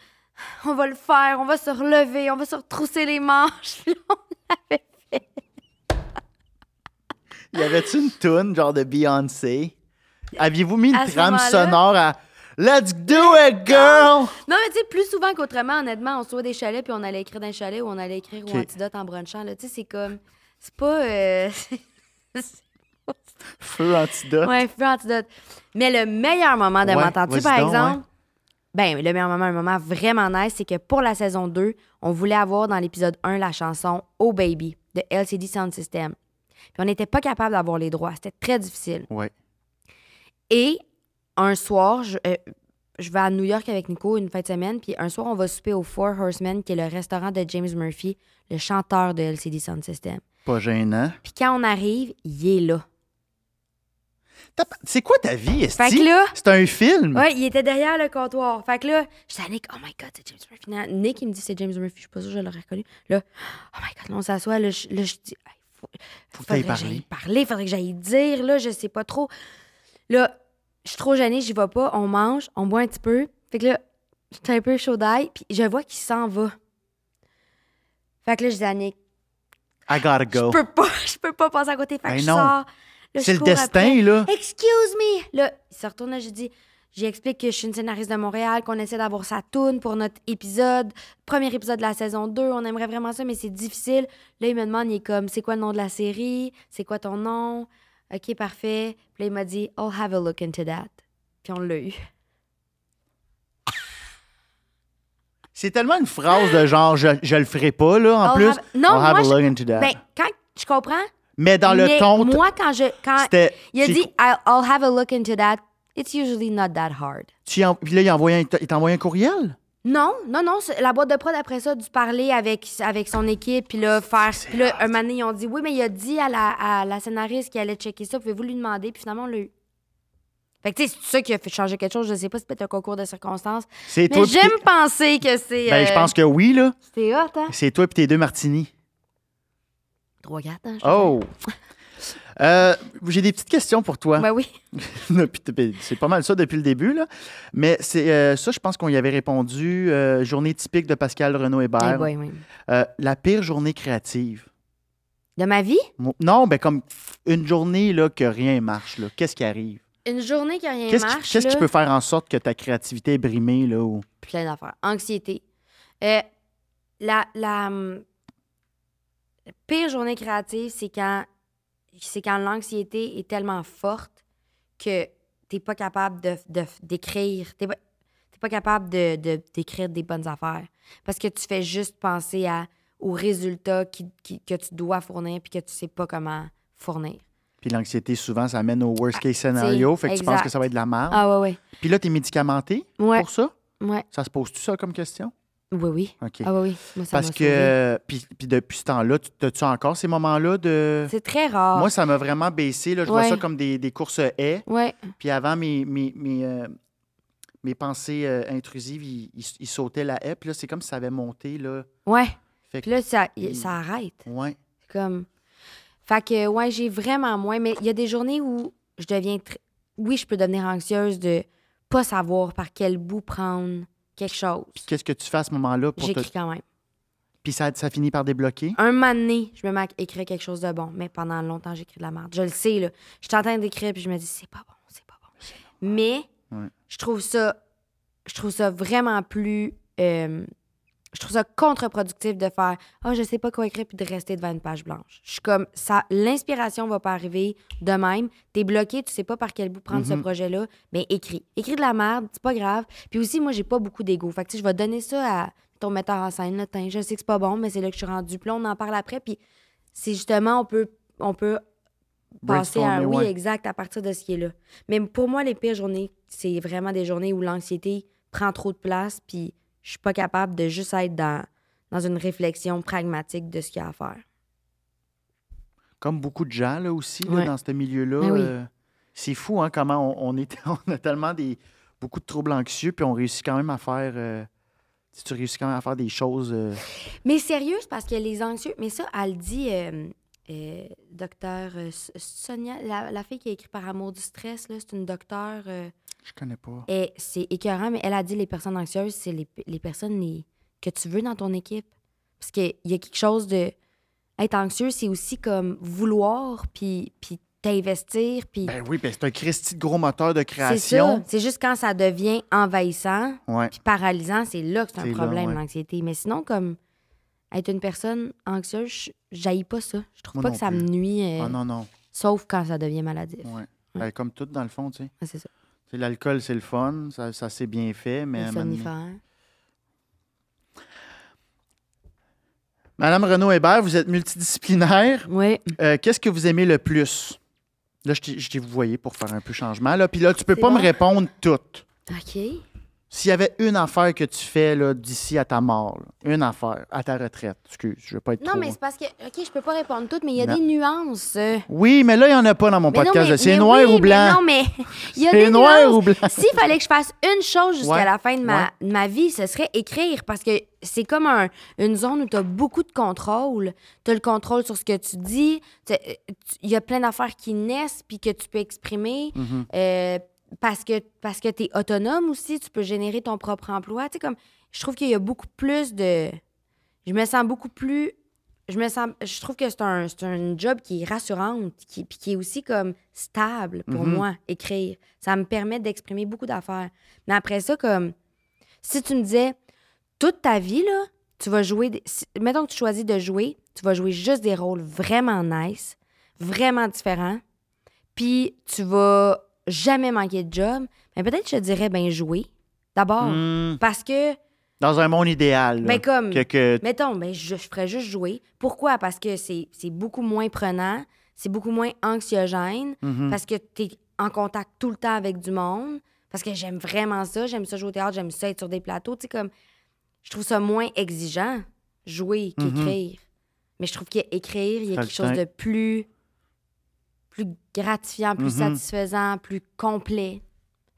on va le faire, on va se relever, on va se retrousser les manches. (laughs) Puis là, on l'avait fait. Y avait-tu une toune, genre de Beyoncé? Aviez-vous mis une trame sonore à Let's do it, girl! Non, mais tu sais, plus souvent qu'autrement, honnêtement, on se des chalets, puis on allait écrire dans un chalet ou on allait écrire ou antidote en brunchant. là. Tu sais, c'est comme. C'est pas. euh, (laughs) (laughs) Feu antidote. Ouais, feu antidote. Mais le meilleur moment de Ouais, m'entendre-tu, par donc, exemple? Ben, le meilleur moment, un moment vraiment nice, c'est que pour la saison 2, on voulait avoir dans l'épisode 1 la chanson Oh Baby de LCD Sound System. Puis on n'était pas capable d'avoir les droits. C'était très difficile. Ouais. Et un soir, je, euh, je vais à New York avec Nico une fin de semaine, puis un soir, on va souper au Four Horsemen, qui est le restaurant de James Murphy, le chanteur de LCD Sound System. Pas gênant. Puis quand on arrive, il est là. C'est quoi ta vie, Esti? Que C'est un film? Ouais, il était derrière le comptoir. Fait que là, je dis à Nick, oh my god, c'est James Murphy. Là, Nick, il me dit c'est James Murphy. Je suis pas sûre que je l'aurais reconnu. Là, oh my god, là, on s'assoit. Là, je, là, je dis, Hey, faut, que faudrait que parler. j'aille parler, faudrait que j'aille dire. Là, je sais pas trop. Là, je suis trop gênée, j'y vais pas. On mange, on boit un petit peu. Fait que là, j'étais un peu chaud d'ail, puis je vois qu'il s'en va. Fait que là, je dis à Nick, I gotta je go. peux pas, (laughs) je peux pas passer à côté. Fait que Ben je non. sors. Je C'est le destin, après. là. Excuse me! Là, il se retourne, là, j'ai dit, j'explique que je suis une scénariste de Montréal, qu'on essaie d'avoir sa toune pour notre épisode, premier épisode de la saison 2. On aimerait vraiment ça, mais c'est difficile. Là, il me demande, il est comme, c'est quoi le nom de la série? C'est quoi ton nom? OK, parfait. Puis là, il m'a dit, I'll have a look into that. Puis on l'a eu. (laughs) C'est tellement une phrase de genre, je, je le ferai pas, là, en I'll plus. have- Non, I'll have moi, a je- look into that. Ben, quand je comprends, Mais dans le mais t- moi, quand je. Quand il a dit, I'll, have a look into that, it's usually not that hard. Tu en- puis là, il, a envoyé un- il t'a envoyé un courriel? Non, non, non. La boîte de prod, après ça, a dû parler avec, avec son équipe, puis là, faire. Puis là, un moment donné, ils ont dit oui, mais il a dit à la, à la scénariste qu'il allait checker ça, pouvez-vous lui demander, puis finalement, on l'a eu. Fait que, tu sais, c'est ça qui a fait changer quelque chose, je sais pas, c'est peut-être un concours de circonstances. C'est toi. j'aime penser que c'est. Ben, je euh, pense que oui, là. C'est hot, hein? C'est toi et tes deux martinis. Hein? Oh! (laughs) Euh, J'ai des petites questions pour toi. Ben oui. (laughs) C'est pas mal ça depuis le début, là. Mais c'est euh, ça, je pense qu'on y avait répondu. euh, journée typique de Pascal Renaud Hébert. Eh oui. La pire journée créative. De ma vie, Non, ben comme une journée là, que rien marche. là. Qu'est-ce qui arrive? une journée qui a rien qui, marche. qu'est-ce qui peut faire en sorte que ta créativité est brimée? Là, ou... plein d'affaires. Anxiété. Euh, la, la pire journée créative, c'est quand, c'est quand l'anxiété est tellement forte que t'es pas capable de, de- d'écrire. T'es pas, t'es pas capable de, de- d'écrire des bonnes affaires. Parce que tu fais juste penser à, aux résultats qui- qui- que tu dois fournir puis que tu sais pas comment fournir. Puis l'anxiété, souvent, ça amène au worst case scénario. Fait que tu penses que ça va être de la merde. Ah ouais, Puis là, tu es médicamenté ouais. pour ça? Ouais, ouais. Ça se pose-tu ça comme question? Oui, oui. OK. Ah oui, oui. Moi, ça Parce m'a que, puis, puis depuis ce temps-là, tu- as-tu encore ces moments-là de. C'est très rare. Moi, ça m'a vraiment baissé. Là. Je vois Ouais. ça comme des, des courses haies. Ouais. Puis avant, mes, mes, mes, euh, mes pensées euh, intrusives, ils, ils- ils sautaient la haie. Puis là, c'est comme si ça avait monté. Là. Ouais. Fait Puis là, ça, ça arrête. ouais. C'est comme. Fait que, ouais, j'ai vraiment moins. Mais il y a des journées où je deviens. tr- Oui, je peux devenir anxieuse de pas savoir par quel bout prendre quelque chose. Puis qu'est-ce que tu fais à ce moment-là? pour te- J'écris quand même. Puis ça, ça finit par débloquer? Un moment donné, je me mets à écrire quelque chose de bon. Mais pendant longtemps, j'écris de la merde. Je le sais, là. Je suis en train d'écrire, puis je me dis, c'est pas bon, c'est pas bon. Mais Ouais. je trouve ça. Je trouve ça vraiment plus. euh, je trouve ça contre-productif de faire Ah, je sais pas quoi écrire puis de rester devant une page blanche. Je suis comme ça, l'inspiration va pas arriver de même. T'es bloqué, tu sais pas par quel bout prendre ce Mhm. projet-là. Mais écris. Écris de la merde, c'est pas grave. Puis aussi, moi, j'ai pas beaucoup d'ego. Fait que je vais donner ça à ton metteur en scène. Là, je sais que c'est pas bon, mais c'est là que je suis rendue. Puis on en parle après. Puis c'est justement, on peut, on peut passer à un oui ouais. exact à partir de ce qui est là. Mais pour moi, les pires journées, c'est vraiment des journées où l'anxiété prend trop de place, puis je suis pas capable de juste être dans, dans une réflexion pragmatique de ce qu'il y a à faire. Comme beaucoup de gens là, aussi, là, Ouais. dans ce milieu-là. Ben oui. euh, C'est fou, hein, comment on, on est, (laughs) on a tellement des, beaucoup de troubles anxieux, puis on réussit quand même à faire. euh, si tu réussis quand même à faire des choses. euh, Mais sérieux, parce que les anxieux. Mais ça, elle dit, euh, docteur euh, Sonia, la, la fille qui a écrit Par amour du stress, là, c'est une docteure. euh, je connais pas. et c'est écœurant, mais elle a dit les personnes anxieuses, c'est les, les personnes les- que tu veux dans ton équipe. Parce qu'il y a quelque chose de. Être anxieux, c'est aussi comme vouloir, puis, puis t'investir, puis. Ben oui, ben c'est un Christy de gros moteur de création. C'est juste quand ça devient envahissant, Ouais. puis paralysant, c'est là que c'est un problème, ouais. l'anxiété. Mais sinon, comme être une personne anxieuse, je j'haïs pas ça. Je trouve Moi pas que ça me nuit, euh, Ah non, non. sauf quand ça devient maladif. Ouais. Ben, comme tout, dans le fond, tu sais. Ouais, c'est ça. L'alcool, c'est le fun, ça, ça c'est bien fait, mais. Madame Renaud Hébert, vous êtes multidisciplinaire. Oui. Euh, Qu'est-ce que vous aimez le plus? Là, je t'ai je t'ai vous voyez pour faire un peu changement. Là. Puis là, tu peux pas me répondre toutes. OK. S'il y avait une affaire que tu fais là, d'ici à ta mort, là, une affaire, à ta retraite, excuse, je veux pas être Non, trop... mais c'est parce que, OK, je peux pas répondre toutes, mais il y a Non. des nuances. Oui, mais là, il n'y en a pas dans mon Mais non, podcast. mais- C'est noir oui, ou mais blanc? non, mais (laughs) il y a C'est des noir nuances. ou blanc? S'il fallait que je fasse une chose jusqu'à Ouais, la fin de ma, ouais. de ma vie, ce serait écrire parce que c'est comme un- une zone où tu as beaucoup de contrôle. Tu as le contrôle sur ce que tu dis. Euh, Il y a plein d'affaires qui naissent puis que tu peux exprimer. Mhm. Euh, parce que, parce que tu es autonome aussi, tu peux générer ton propre emploi. Tu sais, comme, je trouve qu'il y a beaucoup plus de. Je me sens beaucoup plus. Je me sens. Je trouve que c'est un, c'est un job qui est rassurante, qui, puis qui est aussi comme stable pour Mhm. moi, écrire. Ça me permet d'exprimer beaucoup d'affaires. Mais après ça, comme. Si tu me disais, toute ta vie, là, tu vas jouer. des- mettons que tu choisis de jouer, tu vas jouer juste des rôles vraiment nice, vraiment différents, puis tu vas jamais manquer de job, mais peut-être je te dirais, ben jouer. D'abord. Hmm, Parce que, dans un monde idéal. là, ben comme, que, que- mettons, ben je, je ferais juste jouer. Pourquoi? Parce que c'est beaucoup moins prenant, c'est beaucoup moins anxiogène, Mhm. parce que tu es en contact tout le temps avec du monde, parce que j'aime vraiment ça, j'aime ça jouer au théâtre, j'aime ça être sur des plateaux, tu sais, comme, je trouve ça moins exigeant, jouer, qu'écrire. Mais je trouve qu'écrire, il y a quelque chose de plus, plus gratifiant, plus Mhm. satisfaisant, plus complet.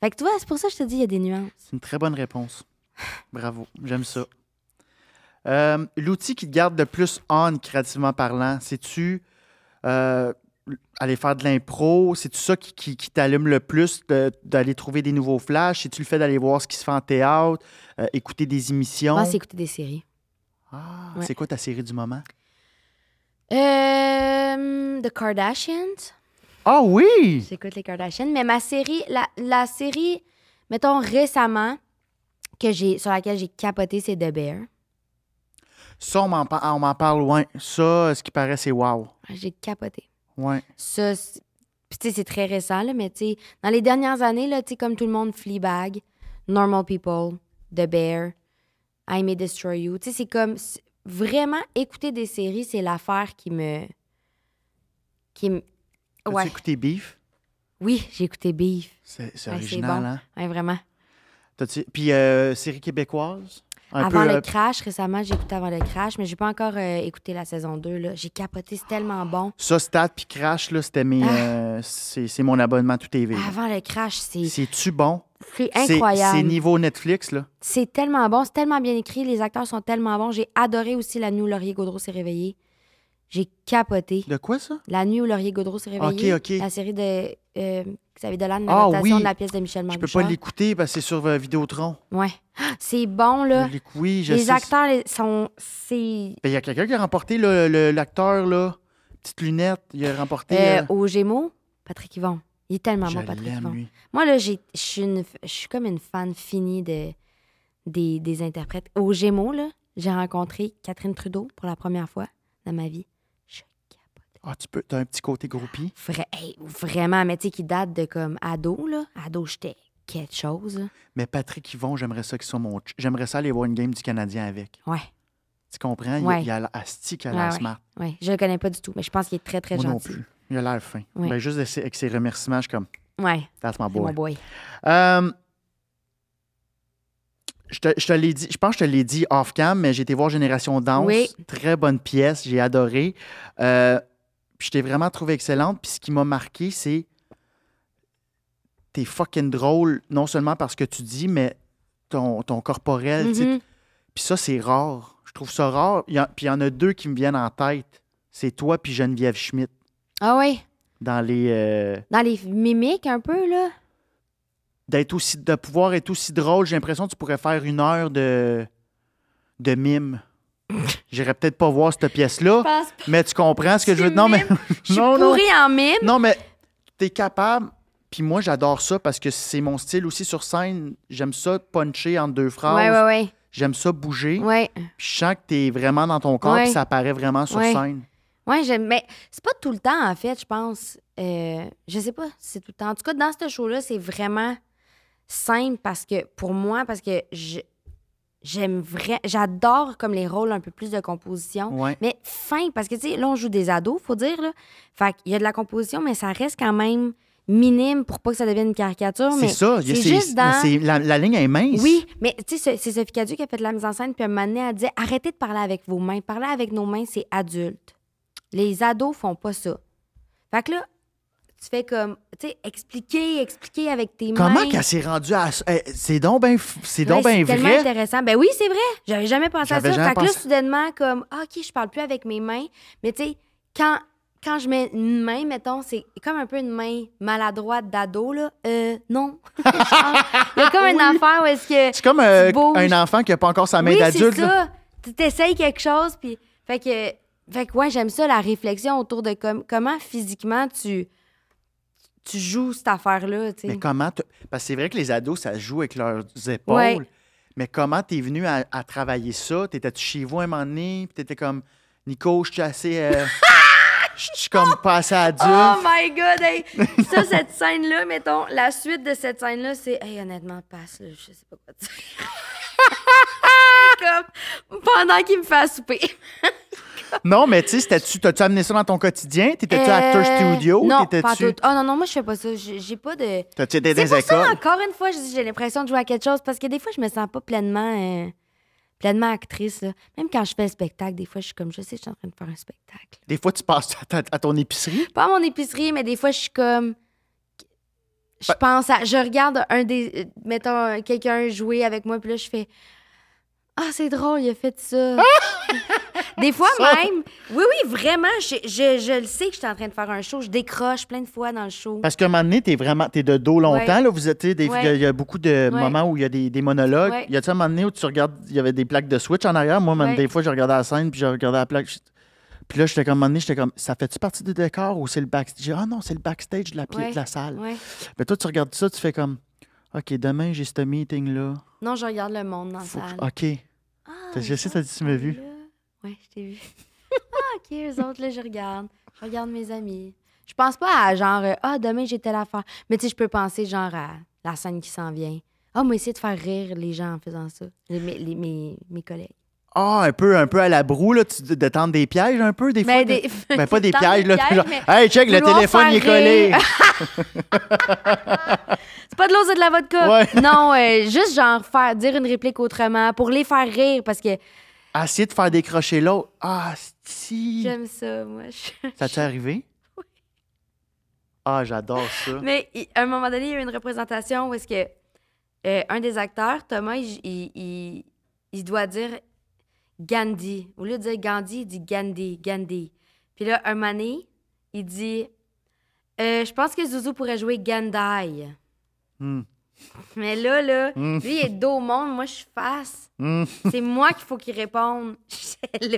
Fait que tu vois, c'est pour ça que je te dis, il y a des nuances. C'est une très bonne réponse. Bravo, j'aime ça. Euh, L'outil qui te garde le plus on, créativement parlant, c'est-tu euh, aller faire de l'impro? C'est-tu ça qui, qui- qui t'allume le plus de- d'aller trouver des nouveaux flashs? C'est-tu le fait d'aller voir ce qui se fait en théâtre, euh, écouter des émissions? Moi, c'est écouter des séries. Ah, Ouais. C'est quoi ta série du moment? The Kardashians. Ah oui! J'écoute les Kardashians. Mais ma série, la, la série, mettons récemment, que j'ai, sur laquelle j'ai capoté, c'est The Bear. Ça, on m'en par- on m'en parle loin. Ça, ce qui paraît, c'est wow. J'ai capoté. Ouais. Ça, c'est- puis tu sais, c'est très récent, là, mais tu sais, dans les dernières années, là, tu sais, comme tout le monde, Fleabag, Normal People, The Bear, I May Destroy You. Tu sais, c'est comme c'est- vraiment écouter des séries, c'est l'affaire qui me. qui me. As-tu Ouais. écouté Beef? Oui, j'ai écouté Beef. C'est original, bon. hein? Ouais, vraiment. Puis, euh, série québécoise? Un avant peu, le euh, crash, récemment, j'ai écouté avant le crash, mais j'ai pas encore euh, écouté la saison 2. Là. J'ai capoté, c'est tellement bon. Ça, Stat puis Crash, c'était mes. Ah. euh, c'est mon abonnement tout TV. là. Avant le crash, c'est C'est-tu bon? c'est C'est- C'est incroyable. niveau Netflix, là. C'est tellement bon, c'est tellement bien écrit, les acteurs sont tellement bons. J'ai adoré aussi La nuit où Laurier Gaudreau s'est réveillé. J'ai capoté. De quoi, ça? La nuit où Laurier Gaudreau s'est réveillé. Ok, ok. La série de euh, Xavier Dolan, Ah, l'adaptation oui. de la pièce de Michel Je Marc peux pas l'écouter parce que c'est sur euh, Vidéotron. Ouais. C'est bon, là. Je Oui, je Les sais. acteurs les- sont. Ben, Il y a quelqu'un qui a remporté l'acteur, là. Petite lunette. Il a remporté. Euh, Au Gémeaux, Patrick Yvon. Il est tellement je bon, Patrick Yvon. lui. Moi, là, j'ai- je suis une- je suis comme une fan finie de, des, des interprètes. Au Gémeaux, là, j'ai rencontré Catherine Trudeau pour la première fois dans ma vie. Ah, tu peux. T'as un petit côté groupie. Vra- hey, vraiment, mais tu sais, qui date de comme ado, là. Ado, j'étais quelque chose. là. Mais Patrick Yvon, j'aimerais ça qu'il soit mon. ch- J'aimerais ça aller voir une game du Canadien avec. Ouais, Tu comprends? Il- Ouais. Il, a l'air asti qu'il a Ouais, ouais. Je le connais pas du tout, mais je pense qu'il est très, très Moi non gentil. plus. Il a l'air fin. Ben, juste avec ses- avec ses remerciements, je suis comme. Ouais, That's my c'est mon boy. boy. Euh, je te, je te l'ai dit, je pense que je te l'ai dit off-cam, mais j'ai été voir Génération Danse. Oui. Très bonne pièce, j'ai adoré. Euh, puis je t'ai vraiment trouvé excellente. Puis ce qui m'a marqué, c'est t'es fucking drôle, non seulement parce que tu dis, mais ton, ton corporel. Mhm. Puis ça, c'est rare. Je trouve ça rare. Puis il y en a deux qui me viennent en tête. C'est toi puis Geneviève Schmidt Ah oui. dans les. euh, Dans les mimiques, un peu, là. d'être aussi de pouvoir être aussi drôle. J'ai l'impression que tu pourrais faire une heure de de mime. J'irais peut-être pas voir cette pièce-là, mais tu comprends ce que je veux dire. Non, mais. (laughs) Je suis non, en mime. non, mais t'es capable. Puis moi, j'adore ça parce que c'est mon style aussi sur scène. J'aime ça puncher en deux phrases. Ouais, ouais, J'aime ça bouger. ouais. Ouais. Puis je sens que t'es vraiment dans ton corps, Ouais. puis ça apparaît vraiment sur Ouais. scène. Ouais, j'aime. Mais c'est pas tout le temps, en fait, je pense. Euh, je sais pas si c'est tout le temps. En tout cas, dans ce show-là, c'est vraiment simple parce que, pour moi, parce que je- j'aime vraiment. J'adore comme les rôles un peu plus de composition. Ouais. Mais fin, parce que, tu sais, là, on joue des ados, faut dire, là. Fait qu'il y a de la composition, mais ça reste quand même minime pour pas que ça devienne une caricature. C'est ça. c'est juste dans- la, la ligne est mince. Oui, mais tu sais, c'est- Sophie Cadieux qui a fait de la mise en scène, puis un moment donné, elle disait arrêtez de parler avec vos mains. Parler avec nos mains, c'est adulte. Les ados font pas ça. Fait que là, tu fais comme, tu sais, expliquer, expliquer avec tes Comment mains. qu'elle s'est rendue à. eh, C'est donc bien c'est donc ben c'est tellement vrai. intéressant. Ben oui, c'est vrai. J'avais jamais pensé à ça. Fait que là, pensé. soudainement, comme, ah, OK, je parle plus avec mes mains. Mais tu sais, quand, quand je mets une main, mettons, c'est comme un peu une main maladroite d'ado, là. Euh, non. (laughs) Il y a comme une (laughs) affaire où est-ce que. C'est comme euh, un enfant qui n'a pas encore sa main oui, d'adulte. c'est ça. Tu t'essayes quelque chose, puis... Fait que... Fait que, ouais, j'aime ça, la réflexion autour de com- comment physiquement tu... Tu joues cette affaire-là, tu sais. Mais comment. Parce que c'est vrai que les ados, ça joue avec leurs épaules. Ouais. Mais comment t'es venu à, à travailler ça? T'étais-tu chez vous un moment donné? Puis t'étais comme, Nico, je suis assez. euh, (laughs) Je suis comme pas assez adulte. Oh my God! hey! ça, cette scène-là, mettons, la suite de cette scène-là, c'est... Hey, honnêtement, passe, là, je sais pas quoi dire. (laughs) Comme... Pendant qu'il me fait à souper. Non, mais tu sais, t'as-tu amené ça dans ton quotidien? T'étais-tu acteur Euh, studio? Non, pas tout. Oh non, non, moi, je fais pas ça. J'ai pas de... T'as-tu des pour ça, encore une fois, j'ai l'impression de jouer à quelque chose parce que des fois, je me sens pas pleinement, euh, pleinement actrice. là. Même quand je fais le spectacle, des fois, je suis comme, je sais, je suis en train de faire un spectacle. Des fois, tu passes à, ta- à ton épicerie? Pas à mon épicerie, mais des fois, je suis comme. Je pense à. Je regarde un des. euh, Mettons, quelqu'un jouer avec moi, puis là, je fais. Ah, c'est drôle, il a fait ça. (laughs) des fois Ça. même. Oui, oui, vraiment. Je, je, je le sais que je suis en train de faire un show. Je décroche plein de fois dans le show. Parce qu'à un moment donné, t'es vraiment t'es de dos longtemps. Ouais. Là, vous sais, des- il y a- Ouais. il y, a beaucoup de Ouais. moments où il y a des, des monologues. Ouais. Y a-tu un moment donné où tu regardes, il y avait des plaques de switch en arrière? Moi, même des fois, je regardais la scène, puis je regardais la plaque. je- Puis là, j'étais comme, à un moment donné, j'étais comme, ça fait-tu partie du décor ou c'est le backstage? Ah non, c'est le backstage de la, Ouais. de la salle. Mais toi, tu regardes ça, tu fais comme, OK, demain, j'ai ce meeting-là. Non, je regarde le monde dans la Faut que- salle. OK. Ah, T'as- je sais, t'as dit, tu m'as vu. Oui, je t'ai vu. ah, OK, eux autres, là, je regarde. Je regarde mes amis. Je pense pas à genre, euh, ah, demain, j'ai telle affaire. Mais tu sais, je peux penser genre à la scène qui s'en vient. Ah, moi, essayer de faire rire les gens en faisant ça. Les- mes, les- mes, mes collègues. Ah, un peu, un peu à la broue, là, tu, de tendre des pièges un peu, des fois. Mais de- des- (laughs) (laughs) Ben, pas des pièges, là. pièges, genre, mais hey, check, le téléphone, est collé. (laughs) C'est pas de l'eau, c'est de la vodka. Ouais. Non, euh, juste genre faire, dire une réplique autrement pour les faire rire parce que Essayer de faire décrocher l'autre. Ah, si. j'aime ça, moi. Je- Ça t'est arrivé? Ah, j'adore ça. Mais à un moment donné, il y a eu une représentation où est-ce que euh, un des acteurs, Thomas, il, il- il- il doit dire Gandhi. Au lieu de dire Gandhi, il dit Gandhi, Gandhi. Puis là, un il dit Euh, Je pense que Zouzou pourrait jouer Gandhi. Hmm. Mais là, là, Mm. lui, il est dos au monde, moi, je suis face. Hmm. C'est moi qu'il faut qu'il réponde. (laughs) Là.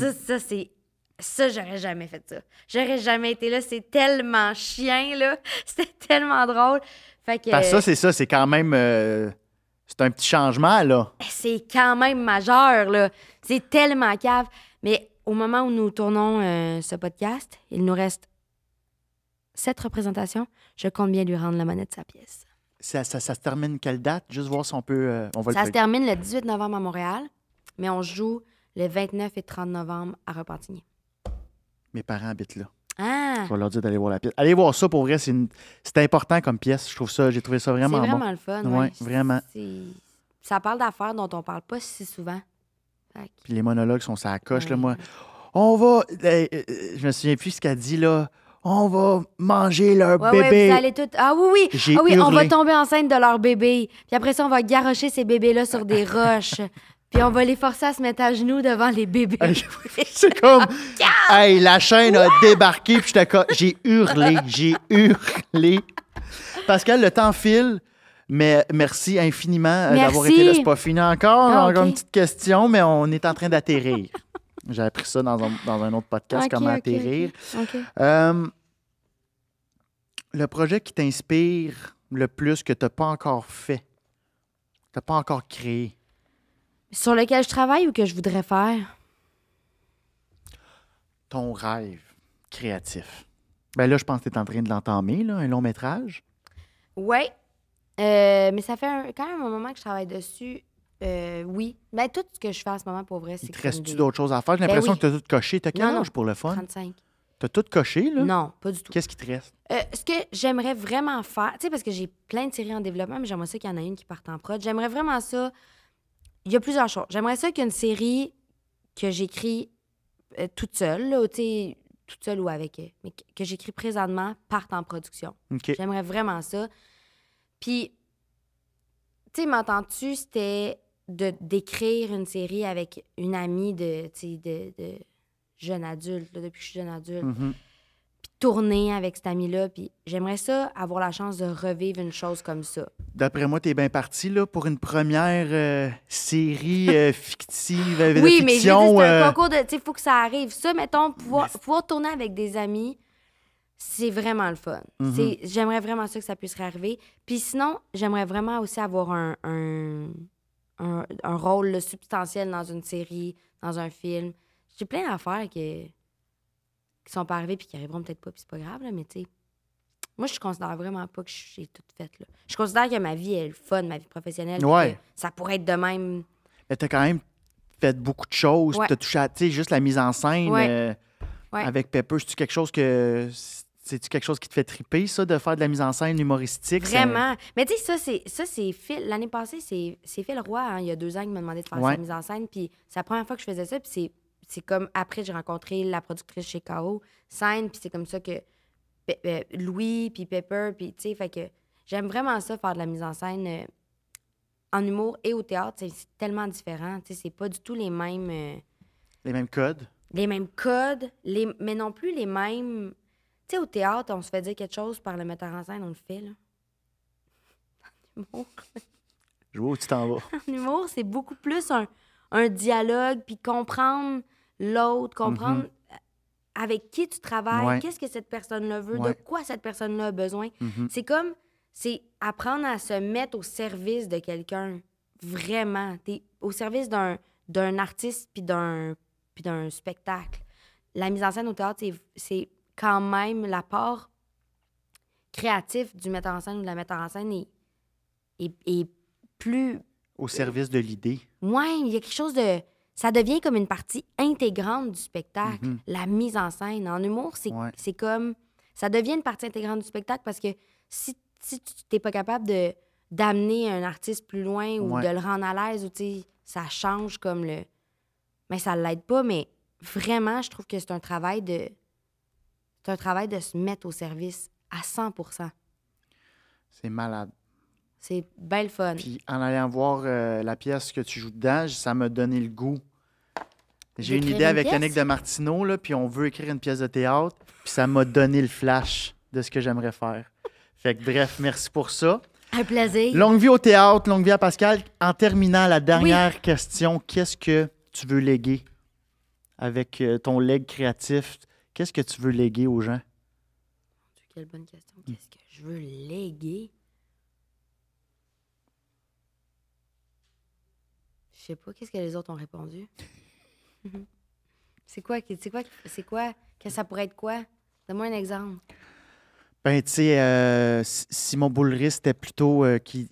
Ça, ça c'est. Ça, j'aurais jamais fait ça. J'aurais jamais été là. C'est tellement chien, là. (laughs) C'était tellement drôle. Fait que. Parce ça, c'est ça, c'est quand même. euh, c'est un petit changement, là. c'est quand même majeur, là. C'est tellement cave. Mais au moment où nous tournons euh, ce podcast, il nous reste sept représentations. Je compte bien lui rendre la monnaie de sa pièce. Ça, ça, ça se termine quelle date? Juste voir si on peut. euh, on va Ça se termine le 18 novembre à Montréal, mais on joue le 29 et 30 novembre à Repentigny. Mes parents habitent là. Ah! Je vais leur dire d'aller voir la pièce. Allez voir ça pour vrai, c'est une- c'est important comme pièce. Je trouve ça, j'ai trouvé ça C'est vraiment, vraiment bon. le fun. Ouais, Ouais, vraiment. C'est- Ça parle d'affaires dont on parle pas si souvent. Puis les monologues sont ça coche, là, Ouais. moi. On va. euh, euh, je me souviens plus ce qu'elle dit, là. on va manger leur Ouais, ouais, bébé. vous allez tout... Ah oui, oui. Ah oui, on va tomber enceinte de leur bébé. Puis après ça, on va garocher ces bébés-là sur des (laughs) roches. Puis on va les forcer à se mettre à genoux devant les bébés. C'est comme, (laughs) hey, la chaîne a débarqué, puis j'ai hurlé, j'ai hurlé. Pascal, le temps file, mais merci infiniment euh, d'avoir été là. C'est pas fini encore, Ah, encore une petite question, mais on est en train d'atterrir. (laughs) J'ai appris ça dans un, dans un autre podcast, comment atterrir. Euh, le projet qui t'inspire le plus que tu n'as pas encore fait, tu n'as pas encore créé, Sur lequel je travaille ou que je voudrais faire? ton rêve créatif. Ben là, je pense que tu es en train de l'entamer, là, un long métrage. Oui. Euh, mais ça fait un- quand même un moment que je travaille dessus. Euh, oui. Ben, tout ce que je fais en ce moment, pour vrai, c'est Il te reste-tu des d'autres choses à faire? J'ai Ben l'impression oui. que tu as tout coché. Tu as quel Non, âge pour le fun? 35. Tu as tout coché, là? Non, pas du tout. Qu'est-ce qui te reste? Euh, ce que j'aimerais vraiment faire, tu sais, parce que j'ai plein de séries en développement, mais j'aimerais ça qu'il y en ait une qui parte en prod. J'aimerais vraiment ça. Il y a plusieurs choses. J'aimerais ça qu'une série que j'écris euh, toute seule, là, tu sais, toute seule ou avec, mais que, que j'écris présentement parte en production. J'aimerais vraiment ça. Puis, tu sais, m'entends-tu, c'était de d'écrire une série avec une amie de, jeune adulte, là, depuis que je suis jeune adulte Mhm. puis tourner avec cet ami-là. Puis j'aimerais ça, avoir la chance de revivre une chose comme ça. D'après moi, tu es bien parti là, pour une première euh, série euh, (laughs) fictive, euh, de oui, mais c'est un concours de. Tu sais, il faut que ça arrive. Ça, mettons, pouvoir, pouvoir tourner avec des amis, c'est vraiment le fun. C'est- J'aimerais vraiment ça que ça puisse réarriver. Puis sinon, j'aimerais vraiment aussi avoir un, un, un, un rôle là, substantiel dans une série, dans un film. J'ai plein d'affaires que, qui sont pas arrivées puis qui arriveront peut-être pas, puis c'est pas grave, là, mais tu sais. Moi, je considère vraiment pas que j'ai tout fait. Là. Je considère que ma vie est le fun, ma vie professionnelle. Ouais. Ça pourrait être de même. Mais tu as quand même fait beaucoup de choses. Ouais. Tu as touché à, juste la mise en scène Ouais. euh, avec Pepper. C'est-tu quelque chose que. C'est-tu quelque chose qui te fait triper, ça, de faire de la mise en scène humoristique? Vraiment. Mais tu sais, ça, c'est, ça, c'est Phil. L'année passée, c'est, Phil Roy, hein, il y a deux ans, qui m'a demandé de faire Ouais. sa mise en scène. Puis c'est la première fois que je faisais ça. Puis c'est, comme après, j'ai rencontré la productrice chez K.O. Scène. Puis c'est comme ça que Pe- euh, Louis, puis Pepper, puis tu sais, fait que j'aime vraiment ça, faire de la mise en scène euh, en humour et au théâtre. C'est, c'est tellement différent. Tu sais, c'est pas du tout les mêmes. euh, Les mêmes codes? les mêmes codes, les, mais non plus les mêmes. Tu sais, au théâtre, on se fait dire quelque chose par le metteur en scène, on le fait, là. (laughs) En humour, Je vois où tu t'en vas. (laughs) en humour, c'est beaucoup plus un, un dialogue, puis comprendre l'autre, comprendre euh, avec qui tu travailles, Ouais. qu'est-ce que cette personne-là veut, de quoi cette personne-là a besoin. Mhm. C'est comme, c'est apprendre à se mettre au service de quelqu'un, vraiment. T'es au service d'un, d'un artiste puis d'un, puis d'un spectacle. La mise en scène au théâtre, c'est quand même la part créative du metteur en scène ou de la metteur en scène est, est, est plus... Au service de l'idée. Ouais, il y a quelque chose de... Ça devient comme une partie intégrante du spectacle, Mhm. la mise en scène. En humour, c'est, Ouais. comme... Ça devient une partie intégrante du spectacle parce que si, si tu n'es pas capable de, d'amener un artiste plus loin ou Ouais. de le rendre à l'aise, ou tu sais, ça change comme le... Mais ça ne l'aide pas, mais vraiment, je trouve que c'est un travail de... C'est un travail de se mettre au service à 100% C'est malade. C'est bien le fun. Puis en allant voir euh, la pièce que tu joues dedans, ça m'a donné le goût. J'ai une idée une avec pièce? Yannick de Martineau, là, puis on veut écrire une pièce de théâtre, puis ça m'a donné le flash de ce que j'aimerais faire. Fait que bref, merci pour ça. Un plaisir. Longue vie au théâtre, longue vie à Pascal. En terminant, la dernière question, qu'est-ce que tu veux léguer avec euh, ton leg créatif? Qu'est-ce que tu veux léguer aux gens? Quelle bonne question. Qu'est-ce que je veux léguer? Je sais pas. Qu'est-ce que les autres ont répondu? (laughs) c'est quoi? C'est quoi? C'est quoi? Que ça pourrait être quoi? Donne-moi un exemple. Ben, tu sais, euh, Simon Boulris, c'était plutôt euh, qui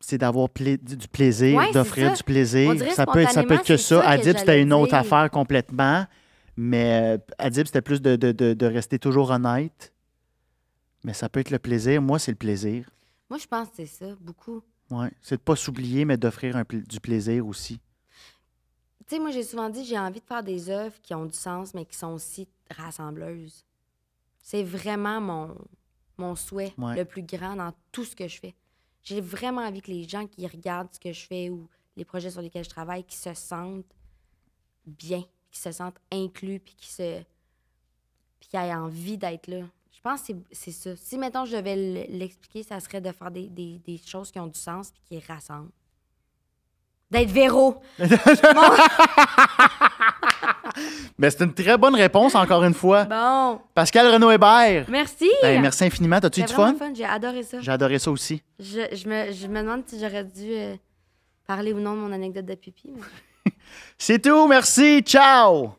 c'est d'avoir pla- du plaisir, Ouais, d'offrir du plaisir. Ça peut, être, ça peut être que ça que Adib, c'était une autre affaire complètement. Mais euh, Adib, c'était plus de, de- de- de rester toujours honnête. Mais ça peut être le plaisir. Moi, c'est le plaisir. Moi, je pense que c'est ça, beaucoup. Ouais. C'est de pas s'oublier, mais d'offrir du plaisir aussi. Tu sais, moi, j'ai souvent dit j'ai envie de faire des œuvres qui ont du sens, mais qui sont aussi rassembleuses. C'est vraiment mon, mon souhait Ouais. le plus grand dans tout ce que je fais. J'ai vraiment envie que les gens qui regardent ce que je fais ou les projets sur lesquels je travaille, qui se sentent bien, qui se sentent inclus, puis qui se puis qui aient envie d'être là. Je pense que c'est- c'est ça. Si, mettons, je devais l- l'expliquer, ça serait de faire des, des- des choses qui ont du sens puis qui rassemblent. D'être Véro. (laughs) Ben, c'est une très bonne réponse, encore une fois. Bon, Pascal Renaud Hébert. merci. Ben, merci infiniment. T'as-tu eu du fun. J'ai adoré ça. J'ai adoré ça aussi. Je, je me, je me demande si j'aurais dû euh, parler ou non de mon anecdote de pipi. mais- C'est tout. Merci. Ciao.